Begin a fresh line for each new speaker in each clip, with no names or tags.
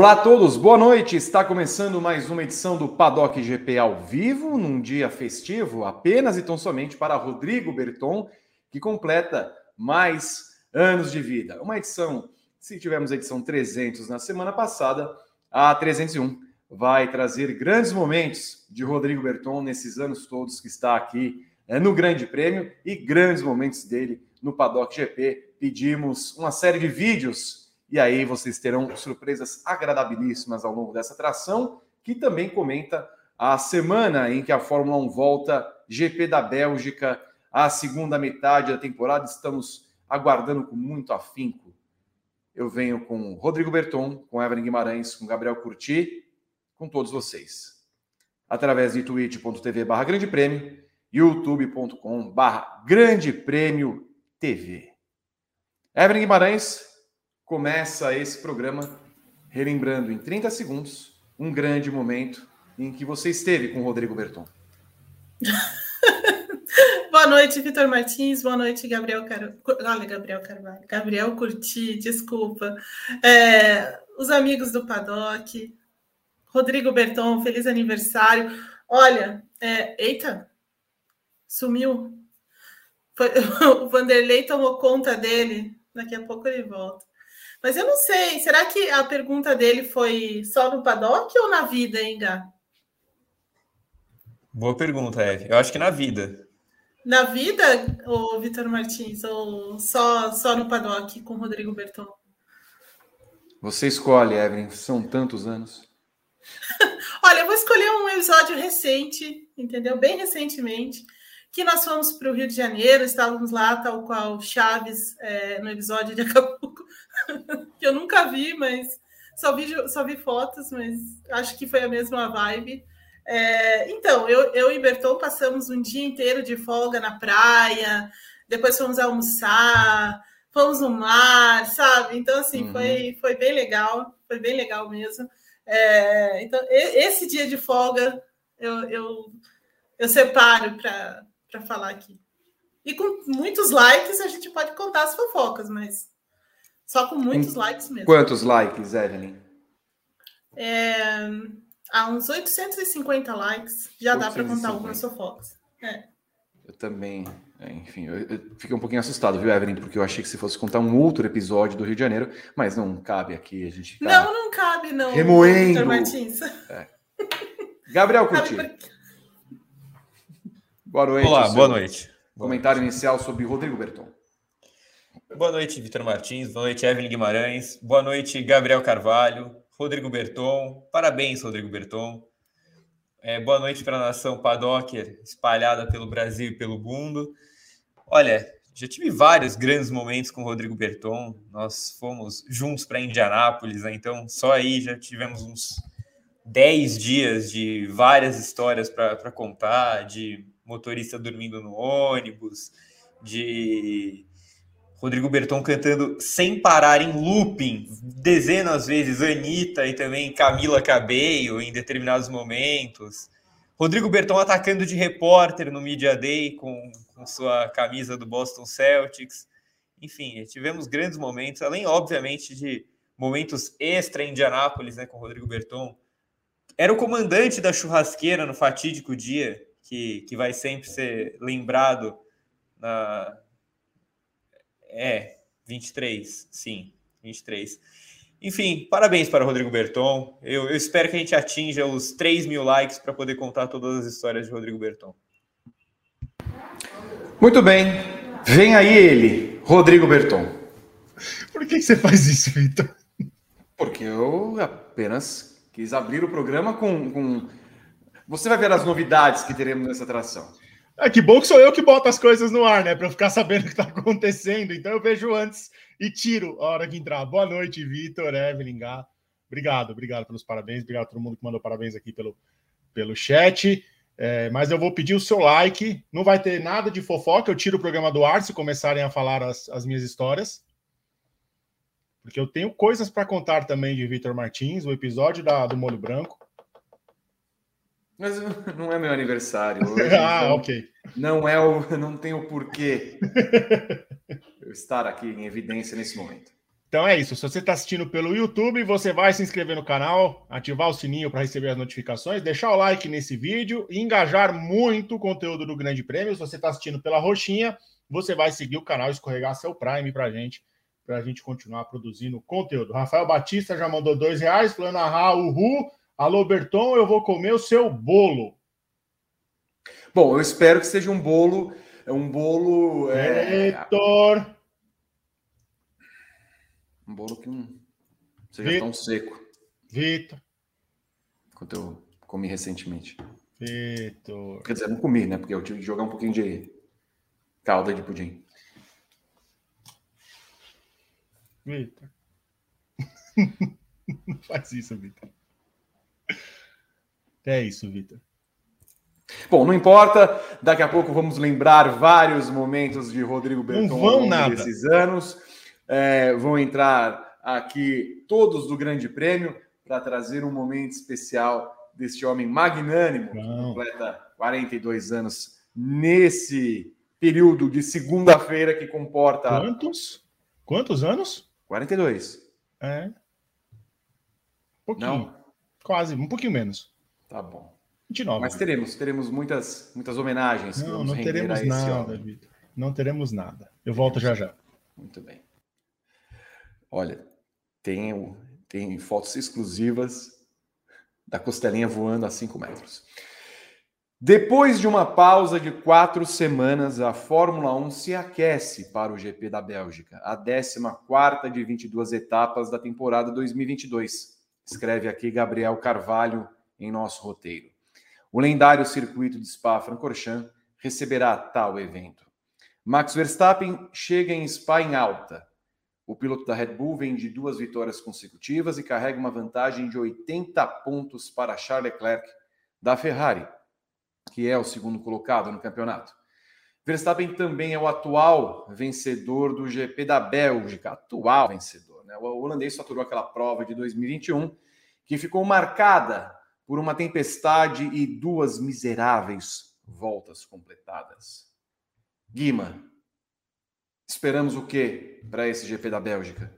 Olá a todos, boa noite. Está começando mais uma edição do Paddock GP ao vivo, num dia festivo, apenas e tão somente para Rodrigo Berton, que completa mais anos de vida. Uma edição, se tivemos a edição 300 na semana passada, a 301 vai trazer grandes momentos de Rodrigo Berton nesses anos todos que está aqui é, no Grande Prêmio e grandes momentos dele no Paddock GP. Pedimos uma série de vídeos e aí vocês terão surpresas agradabilíssimas ao longo dessa atração, que também comenta a semana em que a Fórmula 1 volta, GP da Bélgica, a segunda metade da temporada. Estamos aguardando com muito afinco. Eu venho com Rodrigo Berton, com Evelyn Guimarães, com Gabriel Curti, com todos vocês. Através de twitch.tv barra grande prêmio, youtube.com barra grande prêmio TV. Evelyn Guimarães, começa esse programa relembrando em 30 segundos um grande momento em que você esteve com o Rodrigo Berton.
Boa noite, Vitor Martins. Boa noite, Gabriel Car... Olha, Gabriel Carvalho. Gabriel Curti, desculpa. É, os amigos do Paddock. Rodrigo Berton, feliz aniversário. Olha, é... eita, sumiu. Foi... O Vanderlei tomou conta dele. Daqui a pouco ele volta. Mas eu não sei, será que a pergunta dele foi só no paddock ou na vida, hein, Gá?
Boa pergunta, Eve. Eu acho que na vida.
Na vida, o Vitor Martins, ou só, só no paddock com o Rodrigo Berton?
Você escolhe, Evelyn, são tantos anos.
Olha, eu vou escolher um episódio recente, entendeu? Bem recentemente, que nós fomos para o Rio de Janeiro, estávamos lá, tal qual Chaves, é, no episódio de Acapulco, que eu nunca vi, mas só vi, só vi fotos, mas acho que foi a mesma vibe. É, então, eu, eu e Berton passamos um dia inteiro de folga na praia, depois fomos almoçar, fomos no mar, sabe? Então, assim, uhum. foi, foi bem legal, foi bem legal mesmo. É, então, esse dia de folga eu, eu, eu separo para falar aqui. E com muitos likes a gente pode contar as fofocas, mas só com muitos likes mesmo.
Quantos likes, Evelyn?
É, há uns 850 likes. Já 850. dá para contar algumas fofocas. É.
Eu também. É, enfim, eu, eu, fiquei um pouquinho assustado, viu, Evelyn? Porque eu achei que se fosse contar um outro episódio do Rio de Janeiro, mas não cabe aqui. A gente
não, não cabe, não.
Remoendo. Martins. É. Gabriel Curti. Boa noite.
Olá, boa noite.
Comentário inicial sobre Rodrigo Berton.
Boa noite, Vitor Martins. Boa noite, Evelyn Guimarães. Boa noite, Gabriel Carvalho. Rodrigo Berton. Parabéns, Rodrigo Berton. É, boa noite para a nação Paddocker, espalhada pelo Brasil e pelo mundo. Olha, já tive vários grandes momentos com o Rodrigo Berton. Nós fomos juntos para Indianápolis, né? então só aí já tivemos uns 10 dias de várias histórias para contar, de motorista dormindo no ônibus, de Rodrigo Berton cantando sem parar em looping, dezenas vezes, Anitta e também Camila Cabello em determinados momentos. Rodrigo Berton atacando de repórter no Media Day com, com sua camisa do Boston Celtics. Enfim, tivemos grandes momentos, além, obviamente, de momentos extra em Indianápolis, né, com o Rodrigo Berton. Era o comandante da churrasqueira no fatídico dia, que, que vai sempre ser lembrado na, é, 23, sim, 23. Enfim, parabéns para o Rodrigo Berton. Eu, eu espero que a gente atinja os 3 mil likes para poder contar todas as histórias de Rodrigo Berton.
Muito bem. Vem aí ele, Rodrigo Berton.
Por que, que você faz isso, Vitor?
Porque eu apenas quis abrir o programa com, com. Você vai ver as novidades que teremos nessa atração.
É que bom que sou eu que boto as coisas no ar, né? Para eu ficar sabendo o que está acontecendo. Então eu vejo antes e tiro a hora que entrar. Boa noite, Vitor, Evelyn, Gá. Obrigado, obrigado pelos parabéns. Obrigado a todo mundo que mandou parabéns aqui pelo, pelo chat. É, mas eu vou pedir o seu like. Não vai ter nada de fofoca. Eu tiro o programa do ar se começarem a falar as, as minhas histórias. Porque eu tenho coisas para contar também de Vitor Martins, o episódio da, do Molho Branco.
Mas não é meu aniversário hoje.
ah, então ok.
Não é o, não tem o porquê eu estar aqui em evidência nesse momento.
Então é isso. Se você está assistindo pelo YouTube, você vai se inscrever no canal, ativar o sininho para receber as notificações, deixar o like nesse vídeo e engajar muito o conteúdo do Grande Prêmio. Se você está assistindo pela roxinha, você vai seguir o canal, escorregar seu Prime para a gente, para a gente continuar produzindo conteúdo. Rafael Batista já mandou dois reais, falando: ah, uhul. Alô, Berton, eu vou comer o seu bolo.
Bom, eu espero que seja um bolo. Um bolo.
É... Vitor!
Um bolo que não seja Vitor. tão seco.
Vitor.
Quanto eu comi recentemente.
Vitor.
Quer dizer, não comi, né? Porque eu tive que jogar um pouquinho de calda de pudim.
Vitor. não faz isso, Vitor. É isso, Vitor.
Bom, não importa, daqui a pouco vamos lembrar vários momentos de Rodrigo Berton desses anos é, vão entrar aqui todos do Grande Prêmio para trazer um momento especial deste homem magnânimo, que completa 42 anos nesse período de segunda-feira que comporta.
Quantos? Quantos anos?
42.
É. Um pouquinho. Não? Quase, um pouquinho menos.
Tá bom.
29.
Mas teremos, teremos muitas, muitas homenagens.
Não, não teremos nada, Vitor. Não teremos nada. Eu volto já já.
Muito bem. Olha, tem, tem fotos exclusivas da costelinha voando a 5 metros. Depois de uma pausa de quatro semanas, a Fórmula 1 se aquece para o GP da Bélgica, a 14 de 22 etapas da temporada 2022. Escreve aqui Gabriel Carvalho em nosso roteiro. O lendário circuito de Spa-Francorchamps receberá tal evento. Max Verstappen chega em Spa em alta, o piloto da Red Bull vem de duas vitórias consecutivas e carrega uma vantagem de 80 pontos para Charles Leclerc da Ferrari, que é o segundo colocado no campeonato. Verstappen também é o atual vencedor do GP da Bélgica, atual vencedor. Né? O holandês faturou aquela prova de 2021 que ficou marcada por uma tempestade e duas miseráveis voltas completadas. Guima, Esperamos o quê para esse GP da Bélgica?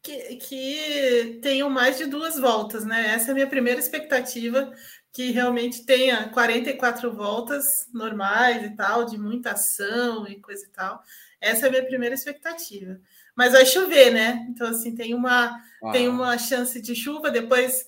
Que, que tenham mais de duas voltas, né? Essa é a minha primeira expectativa, que realmente tenha 44 voltas normais e tal, de muita ação e coisa e tal. Essa é a minha primeira expectativa. Mas vai chover, né? Então, assim, tem uma, ah. tem uma chance de chuva, depois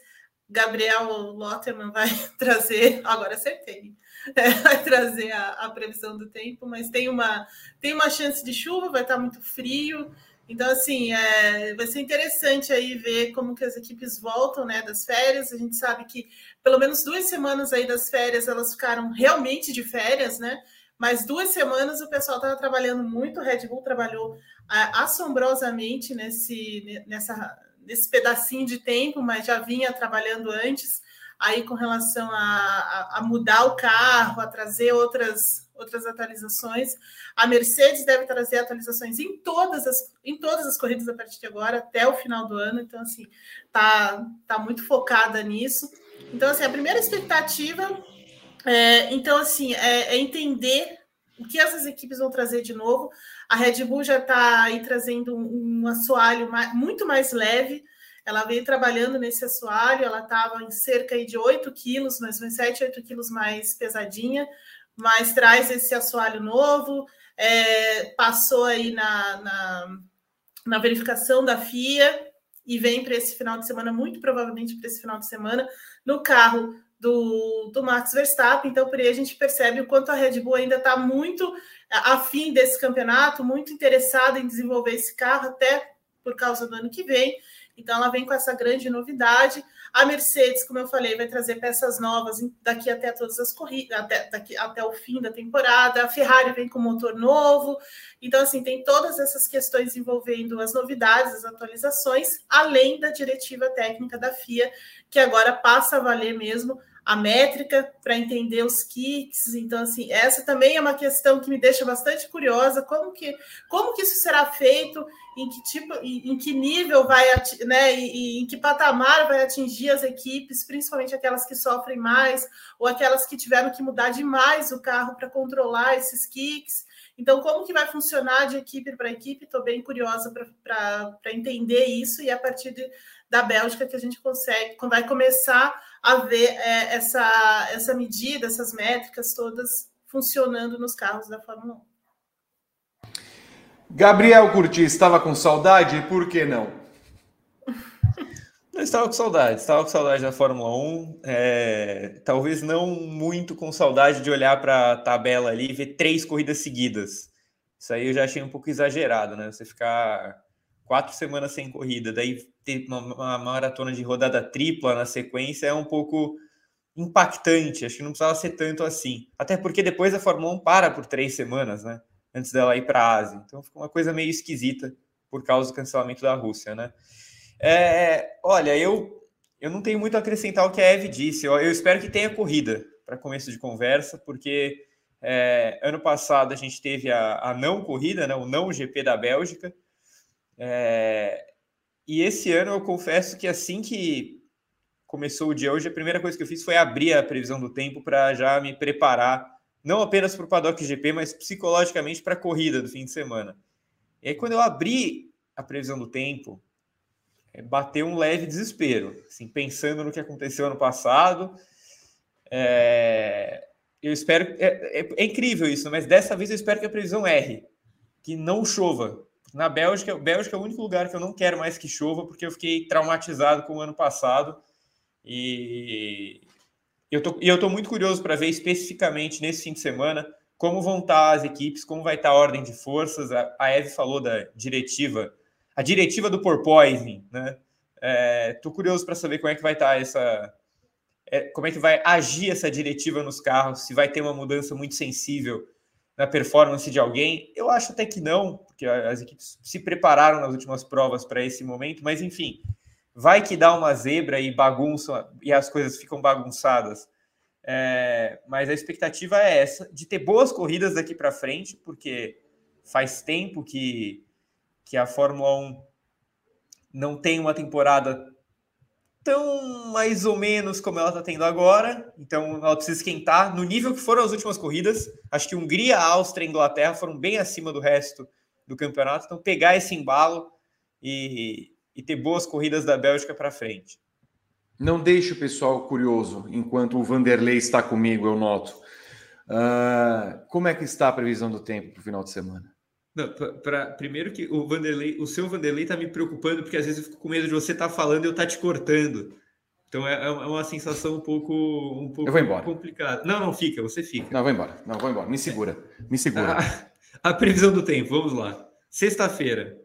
Gabriel Lotterman vai trazer, agora acertei, é, vai trazer a, a, previsão do tempo, mas tem uma, tem uma chance de chuva, vai estar muito frio, então assim, é, vai ser interessante aí ver como que as equipes voltam, né, das férias, a gente sabe que pelo menos duas semanas aí das férias, elas ficaram realmente de férias, né, mas duas semanas o pessoal estava trabalhando muito, o Red Bull trabalhou é, assombrosamente nesse, nessa nesse pedacinho de tempo, mas já vinha trabalhando antes aí com relação a, a, a, mudar o carro, a trazer outras, outras atualizações. A Mercedes deve trazer atualizações em todas as, em todas as corridas a partir de agora, até o final do ano. Então, assim, tá, tá muito focada nisso. Então, assim, a primeira expectativa é, então, assim, é, é entender o que essas equipes vão trazer de novo. A Red Bull já está aí trazendo um, um assoalho mais, muito mais leve. Ela veio trabalhando nesse assoalho, ela estava em cerca de 8 quilos, mais uns 7, 8 quilos mais pesadinha, mas traz esse assoalho novo, é, passou aí na, na, na verificação da FIA e vem para esse final de semana, muito provavelmente para esse final de semana, no carro do, do Max Verstappen. Então, por aí a gente percebe o quanto a Red Bull ainda está muito afim desse campeonato, muito interessada em desenvolver esse carro, até por causa do ano que vem. Então, ela vem com essa grande novidade. A Mercedes, como eu falei, vai trazer peças novas daqui até todas as corridas, até, daqui, até o fim da temporada. A Ferrari vem com motor novo. Então, assim, tem todas essas questões envolvendo as novidades, as atualizações, além da diretiva técnica da FIA, que agora passa a valer mesmo a métrica para entender os kits. Então, assim, essa também é uma questão que me deixa bastante curiosa. Como que, como que isso será feito? Em que tipo, em, em que nível vai, né? E, em que patamar vai atingir as equipes, principalmente aquelas que sofrem mais ou aquelas que tiveram que mudar demais o carro para controlar esses kicks. Então, como que vai funcionar de equipe para equipe? Estou bem curiosa para entender isso e a partir de, da Bélgica que a gente consegue, vai começar a ver é, essa, essa medida, essas métricas todas funcionando nos carros da Fórmula 1.
Gabriel Curti estava com saudade? Por que não?
Eu estava com saudade, estava com saudade da Fórmula 1. É, talvez não muito com saudade de olhar para a tabela ali e ver três corridas seguidas. Isso aí eu já achei um pouco exagerado, né? Você ficar quatro semanas sem corrida, daí ter uma, uma maratona de rodada tripla na sequência é um pouco impactante. Acho que não precisava ser tanto assim. Até porque depois a Fórmula 1 para por três semanas, né? Antes dela ir para a Ásia. Então fica uma coisa meio esquisita por causa do cancelamento da Rússia, né? É, olha, eu, eu não tenho muito a acrescentar o que a Eve disse. Eu, eu espero que tenha corrida para começo de conversa, porque é, ano passado a gente teve a, a, não corrida, né, o não GP da Bélgica. É, e esse ano eu confesso que assim que começou o dia hoje, a primeira coisa que eu fiz foi abrir a previsão do tempo para já me preparar, não apenas para o Paddock GP, mas psicologicamente para a corrida do fim de semana. E aí, quando eu abri a previsão do tempo, é, bateu um leve desespero, assim, pensando no que aconteceu ano passado. É, eu espero. É, é, é, incrível isso, mas dessa vez eu espero que a previsão erre, que não chova. Na Bélgica, Bélgica é o único lugar que eu não quero mais que chova, porque eu fiquei traumatizado com o ano passado. E eu tô, eu tô muito curioso para ver especificamente nesse fim de semana como vão estar as equipes, como vai estar a ordem de forças. A, a Eve falou da diretiva a diretiva do porpoising, né? É, curioso para saber como é que vai estar tá essa, é, como é que vai agir essa diretiva nos carros, se vai ter uma mudança muito sensível na performance de alguém. Eu acho até que não, porque as equipes se prepararam nas últimas provas para esse momento, mas enfim, vai que dá uma zebra e bagunça e as coisas ficam bagunçadas. É, mas a expectativa é essa, de ter boas corridas daqui para frente, porque faz tempo que que a Fórmula 1 não tem uma temporada tão mais ou menos como ela está tendo agora, então ela precisa esquentar no nível que foram as últimas corridas. Acho que Hungria, Áustria e Inglaterra foram bem acima do resto do campeonato, então pegar esse embalo e, e ter boas corridas da Bélgica para frente.
Não deixe o pessoal curioso enquanto o Vanderlei está comigo, eu noto. Uh, como é que está a previsão do tempo para o final de semana?
Não, pra, pra, primeiro que o Vanderlei, o seu Vanderlei tá me preocupando, porque às vezes eu fico com medo de você estar tá falando e eu estar tá te cortando. Então é, é, uma sensação um pouco, um pouco
eu vou embora.
complicada. Não, não fica, você fica.
Não, vou embora. Não, vou embora. Me segura. Me segura.
A, a previsão do tempo, vamos lá. Sexta-feira.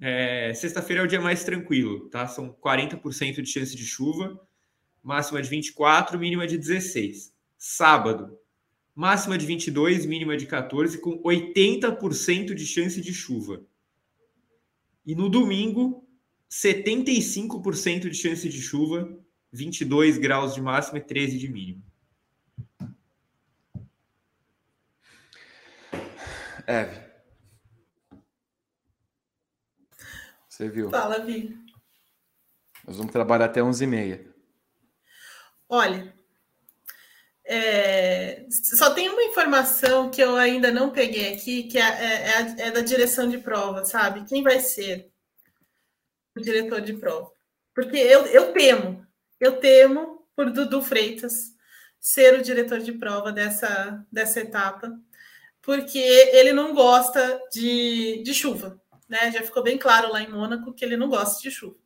É, Sexta-feira é o dia mais tranquilo, tá? São 40% de chance de chuva, máxima de 24, mínima de 16. Sábado, máxima de 22, mínima de 14, com 80% de chance de chuva. E no domingo, 75% de chance de chuva, 22 graus de máxima e 13 de mínima.
Eve. Você viu?
Fala, Vi.
Nós vamos trabalhar até 11h30.
Olha, é, só tem uma informação que eu ainda não peguei aqui, que é, é, é, é, da direção de prova, sabe? Quem vai ser o diretor de prova? Porque eu, eu temo, eu temo por Dudu Freitas ser o diretor de prova dessa, dessa etapa, porque ele não gosta de, de chuva, né? Já ficou bem claro lá em Mônaco que ele não gosta de chuva.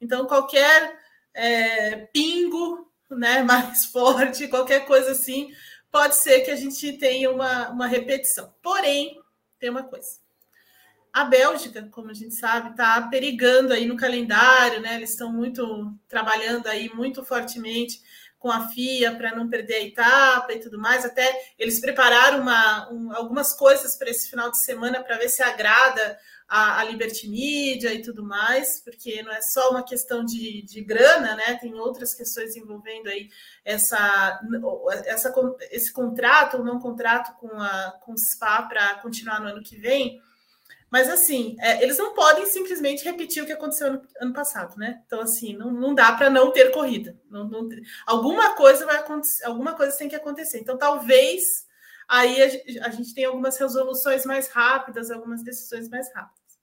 Então, qualquer é, pingo né, mais forte, qualquer coisa assim, pode ser que a gente tenha uma, uma repetição. Porém, tem uma coisa. A Bélgica, como a gente sabe, está perigando aí no calendário, né? Eles estão muito trabalhando aí muito fortemente com a FIA para não perder a etapa e tudo mais. Até eles prepararam uma, um, algumas coisas para esse final de semana para ver se agrada a, a Liberty Media e tudo mais, porque não é só uma questão de, de grana, né? Tem outras questões envolvendo aí essa, essa, esse contrato ou não contrato com, a, com o SPA para continuar no ano que vem. Mas assim, é, eles não podem simplesmente repetir o que aconteceu ano, ano passado, né? Então, assim, não, não dá para não ter corrida. Não, não, alguma coisa vai acontecer, alguma coisa tem que acontecer. Então, talvez aí a, a gente tem algumas resoluções mais rápidas, algumas decisões mais rápidas.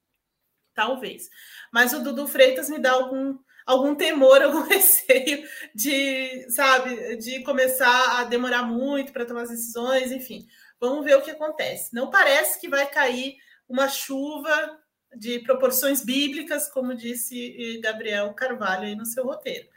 Talvez. Mas o Dudu Freitas me dá algum, algum temor, algum receio de, sabe, de começar a demorar muito para tomar as decisões, enfim. Vamos ver o que acontece. Não parece que vai cair uma chuva de proporções bíblicas, como disse Gabriel Carvalho aí no seu roteiro.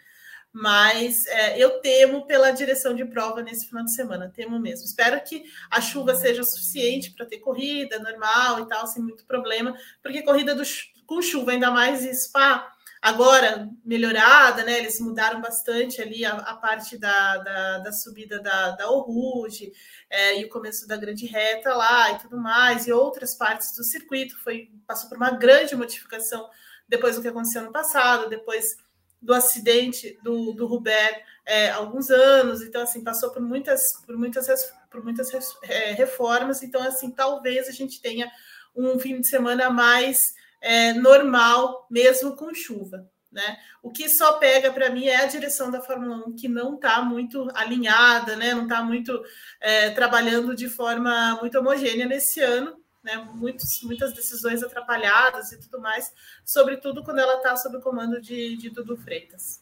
Mas é, eu temo pela direção de prova nesse final de semana, temo mesmo. Espero que a chuva seja suficiente para ter corrida normal e tal, sem muito problema, porque corrida do, com chuva, ainda mais spa, agora melhorada, né? Eles mudaram bastante ali a, a parte da, da, da, subida da, da Oruge é, e o começo da grande reta lá e tudo mais, e outras partes do circuito. Foi, passou por uma grande modificação depois do que aconteceu no passado, depois do acidente do, do Rubert é, alguns anos, então assim passou por muitas por muitas por muitas é, reformas, então assim talvez a gente tenha um fim de semana mais é, normal, mesmo com chuva. Né? O que só pega para mim é a direção da Fórmula 1, que não está muito alinhada, né? não está muito é, trabalhando de forma muito homogênea nesse ano, né? Muitos, muitas decisões atrapalhadas e tudo mais, sobretudo quando ela está sob o comando de, de Dudu Freitas.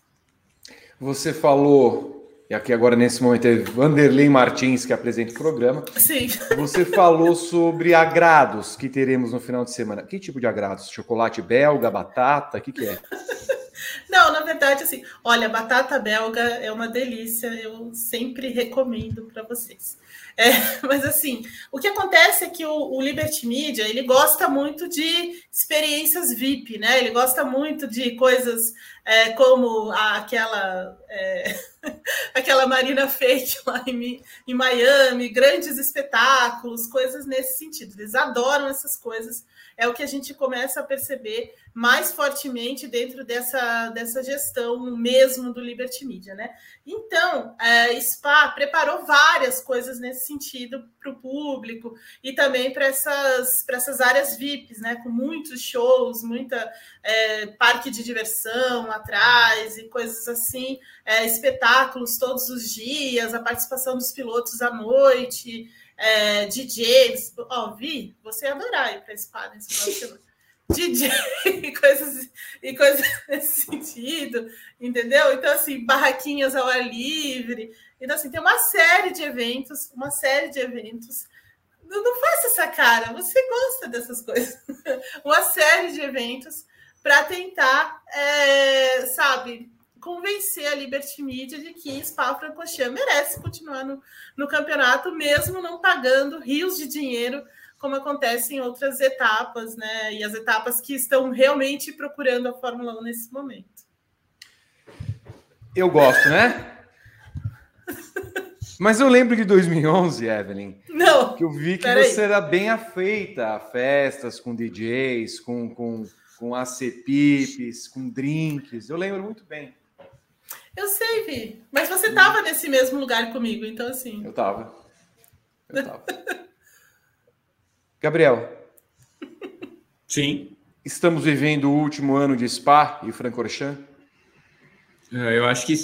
Você falou e aqui agora nesse momento é Vanderlei Martins que apresenta o programa.
Sim.
Você falou sobre agrados que teremos no final de semana. Que tipo de agrados? Chocolate belga, batata, o que, que é?
Não, na verdade, assim, olha, batata belga é uma delícia, eu sempre recomendo para vocês. É, mas assim, o que acontece é que o, o, Liberty Media ele gosta muito de experiências VIP, né? Ele gosta muito de coisas é, como a, aquela é, aquela Marina Fake lá em, em Miami, grandes espetáculos, coisas nesse sentido. Eles adoram essas coisas. É o que a gente começa a perceber mais fortemente dentro dessa, dessa gestão mesmo do Liberty Media, né? Então, a SPA preparou várias coisas nesse sentido para o público e também para essas, essas áreas VIPs, né? Com muitos shows, muita é, parque de diversão atrás e coisas assim, é, espetáculos todos os dias, a participação dos pilotos à noite, é, DJs. Ó, oh, Vi, você ia adorar ir para SPA nesse final de semana. DJ e coisas, e coisas nesse sentido, entendeu? Então, assim, barraquinhas ao ar livre. Então, assim, tem uma série de eventos, uma série de eventos. Não, não faça essa cara, você gosta dessas coisas. uma série de eventos para tentar, é, sabe, convencer a Liberty Media de que Spa-Francorchamps merece continuar no, no campeonato, mesmo não pagando rios de dinheiro como acontece em outras etapas, né? E as etapas que estão realmente procurando a Fórmula 1 nesse momento.
Eu gosto, né? Mas eu lembro de 2011, Evelyn.
Não.
Que eu vi que você aí. era bem afeita a festas com DJs, com, com, com ACPIPs, com drinks. Eu lembro muito bem.
Eu sei, Vi. Mas você estava nesse mesmo lugar comigo, então assim.
Eu estava. Eu estava. Gabriel.
Sim.
Estamos vivendo o último ano de Spa e Francorchamps?
É, eu acho que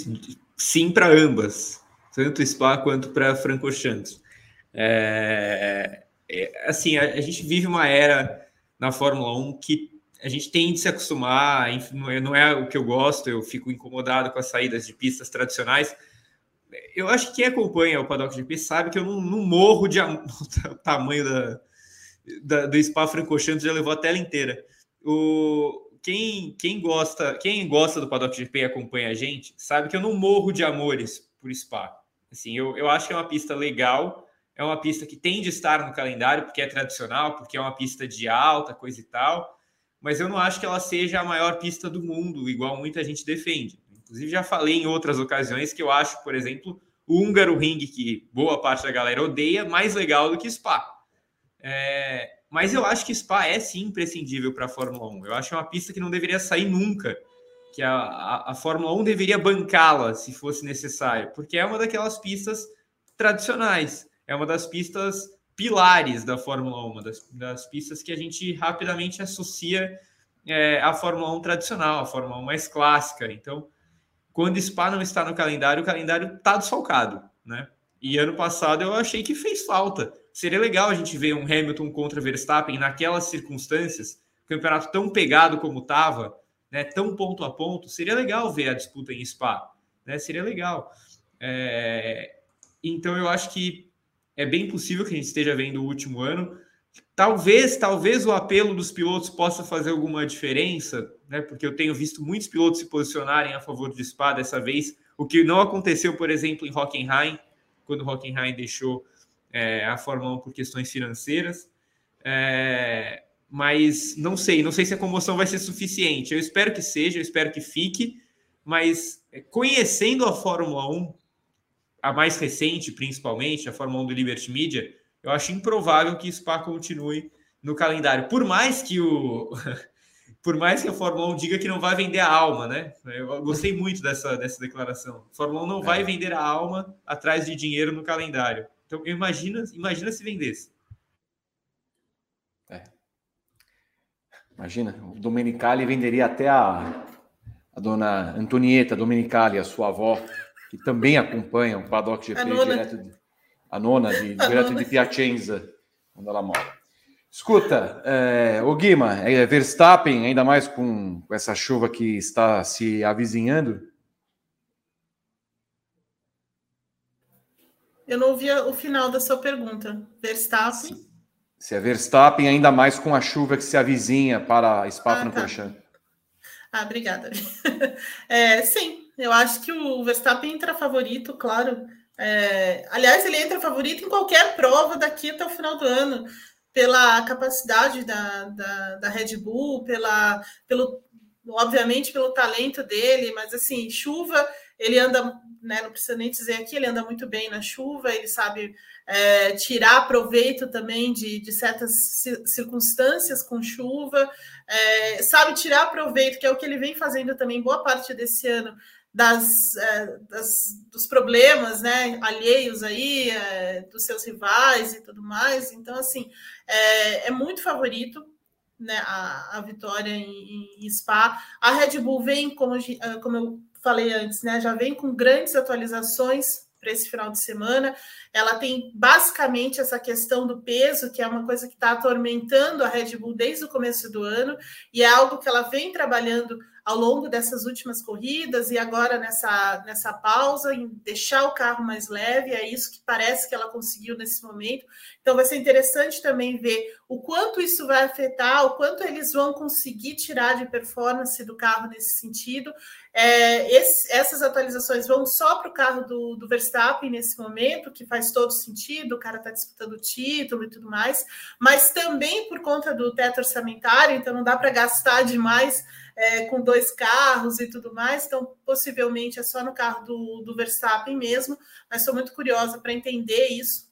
sim para ambas, tanto Spa quanto para Francorchamps. É, é, assim, a, a, gente vive uma era na Fórmula 1 que a gente tem de se acostumar, enfim, não, é, não é o que eu gosto, eu fico incomodado com as saídas de pistas tradicionais. Eu acho que quem acompanha o Paddock GP sabe que eu não, não morro de amor, o tamanho da, da, do Spa Francorchamps já levou a tela inteira. O, quem, quem gosta quem gosta do Paddock GP e acompanha a gente sabe que eu não morro de amores por Spa. Assim, eu, eu acho que é uma pista legal, é uma pista que tem de estar no calendário porque é tradicional, porque é uma pista de alta, coisa e tal, mas eu não acho que ela seja a maior pista do mundo, igual muita gente defende. Inclusive, já falei em outras ocasiões que eu acho, por exemplo, o húngaro ring, que boa parte da galera odeia, mais legal do que Spa. É, mas eu acho que Spa é sim imprescindível para a Fórmula 1. Eu acho é uma pista que não deveria sair nunca, que a, a, a Fórmula 1 deveria bancá-la se fosse necessário, porque é uma daquelas pistas tradicionais, é uma das pistas pilares da Fórmula 1, uma das, das pistas que a gente rapidamente associa é, à Fórmula 1 tradicional, a Fórmula 1 mais clássica. Então, quando Spa não está no calendário, o calendário está desfalcado, né? E ano passado eu achei que fez falta. Seria legal a gente ver um Hamilton contra Verstappen naquelas circunstâncias, campeonato tão pegado como estava, né, tão ponto a ponto. Seria legal ver a disputa em Spa, né? Seria legal. É... Então eu acho que é bem possível que a gente esteja vendo o último ano. Talvez, talvez o apelo dos pilotos possa fazer alguma diferença, né? Porque eu tenho visto muitos pilotos se posicionarem a favor de Spa dessa vez, o que não aconteceu, por exemplo, em Hockenheim, quando Hockenheim deixou é, a Fórmula 1 por questões financeiras. É, mas não sei, não sei se a comoção vai ser suficiente. Eu espero que seja, eu espero que fique, mas é, conhecendo a Fórmula 1, a mais recente principalmente, a Fórmula 1 do Liberty Media, eu acho improvável que Spa continue no calendário. Por mais que o por mais que a Fórmula 1 diga que não vai vender a alma, né? Eu gostei muito dessa, dessa declaração. A Fórmula 1 não é. vai vender a alma atrás de dinheiro no calendário. Então, imagina, imagina se vendesse.
É. Imagina, o Domenicali venderia até a, a dona Antonieta Domenicali, a sua avó, que também acompanha o Paddock GP direto de, a nona, de, direto de Piacenza, onde ela mora. Escuta, é, o Guima, é Verstappen, ainda mais com, com essa chuva que está se avizinhando?
Eu não ouvi o final da sua pergunta. Verstappen?
Se é Verstappen, ainda mais com a chuva que se avizinha para Spa-Francorchamps. Ah, tá.
Ah, obrigada. É, sim, eu acho que o Verstappen entra favorito, claro. É, aliás, ele entra favorito em qualquer prova daqui até o final do ano pela capacidade da, da, da Red Bull, pela, pelo, obviamente pelo talento dele, mas assim, chuva, ele anda, né, não precisa nem dizer aqui, ele anda muito bem na chuva, ele sabe é, tirar proveito também de, de certas circunstâncias com chuva, é, sabe tirar proveito, que é o que ele vem fazendo também boa parte desse ano, das, é, das, dos problemas né, alheios aí, é, dos seus rivais e tudo mais. Então, assim, é, é muito favorito né, a, a vitória em, em, Spa. A Red Bull vem, como, como eu falei antes, né, já vem com grandes atualizações para esse final de semana. Ela tem basicamente essa questão do peso, que é uma coisa que está atormentando a Red Bull desde o começo do ano, e é algo que ela vem trabalhando ao longo dessas últimas corridas e agora nessa, nessa pausa, em deixar o carro mais leve, é isso que parece que ela conseguiu nesse momento. Então vai ser interessante também ver o quanto isso vai afetar, o quanto eles vão conseguir tirar de performance do carro nesse sentido. É, esse, essas atualizações vão só para o carro do, do, Verstappen nesse momento, que faz todo sentido, o cara está disputando o título e tudo mais, mas também por conta do teto orçamentário, então não dá para gastar demais é, com dois carros e tudo mais, então possivelmente é só no carro do, do Verstappen mesmo, mas sou muito curiosa para entender isso,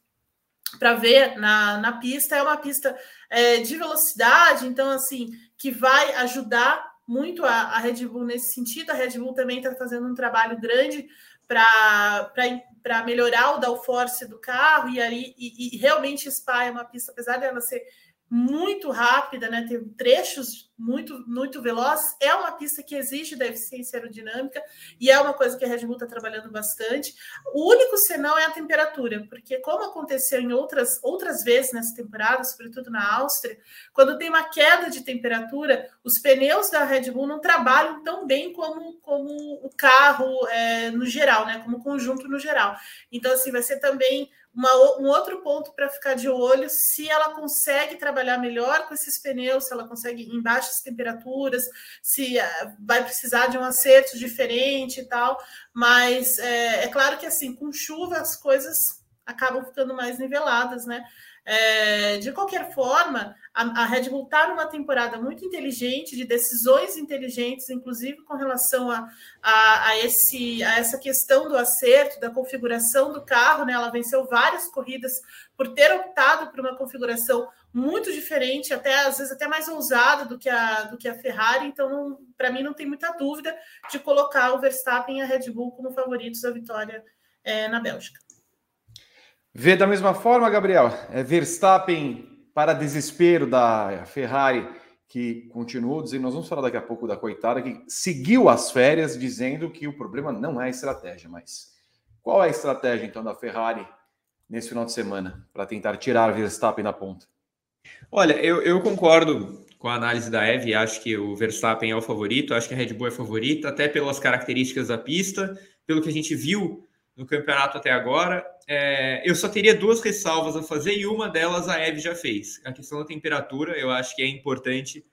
para ver na, na pista. É uma pista é, de velocidade, então, assim, que vai ajudar muito a, a Red Bull nesse sentido. A Red Bull também está fazendo um trabalho grande para melhorar o downforce do carro, e, ali, e, e realmente Spa é uma pista, apesar dela ser muito rápida, né? Tem trechos muito muito velozes. É uma pista que exige da eficiência aerodinâmica e é uma coisa que a Red Bull está trabalhando bastante. O único senão é a temperatura, porque como aconteceu em outras outras vezes nessa temporada, sobretudo na Áustria, quando tem uma queda de temperatura, os pneus da Red Bull não trabalham tão bem como como o carro é, no geral, né? Como o conjunto no geral. Então assim vai ser também uma, um outro ponto para ficar de olho se ela consegue trabalhar melhor com esses pneus, se ela consegue em baixas temperaturas, se uh, vai precisar de um acerto diferente e tal. Mas é, é, claro que assim, com chuva as coisas acabam ficando mais niveladas, né? É, de qualquer forma, a, a Red Bull está numa temporada muito inteligente, de decisões inteligentes, inclusive com relação a, a, a, esse, a essa questão do acerto, da configuração do carro. Né? Ela venceu várias corridas por ter optado por uma configuração muito diferente, até às vezes até mais ousada do que a, do que a Ferrari. Então, para mim, não tem muita dúvida de colocar o Verstappen e a Red Bull como favoritos à vitória é, na Bélgica.
Vê da mesma forma, Gabriel? É Verstappen para desespero da Ferrari, que continuou dizendo, nós vamos falar daqui a pouco da coitada, que seguiu as férias dizendo que o problema não é a estratégia, mas qual é a estratégia então da Ferrari nesse final de semana para tentar tirar Verstappen da ponta?
Olha, eu, eu concordo com a análise da Eve, acho que o Verstappen é o favorito, acho que a Red Bull é favorita, até pelas características da pista, pelo que a gente viu no campeonato até agora. É, eu só teria duas ressalvas a fazer e uma delas a Eve já fez. A questão da temperatura, eu acho que é importante,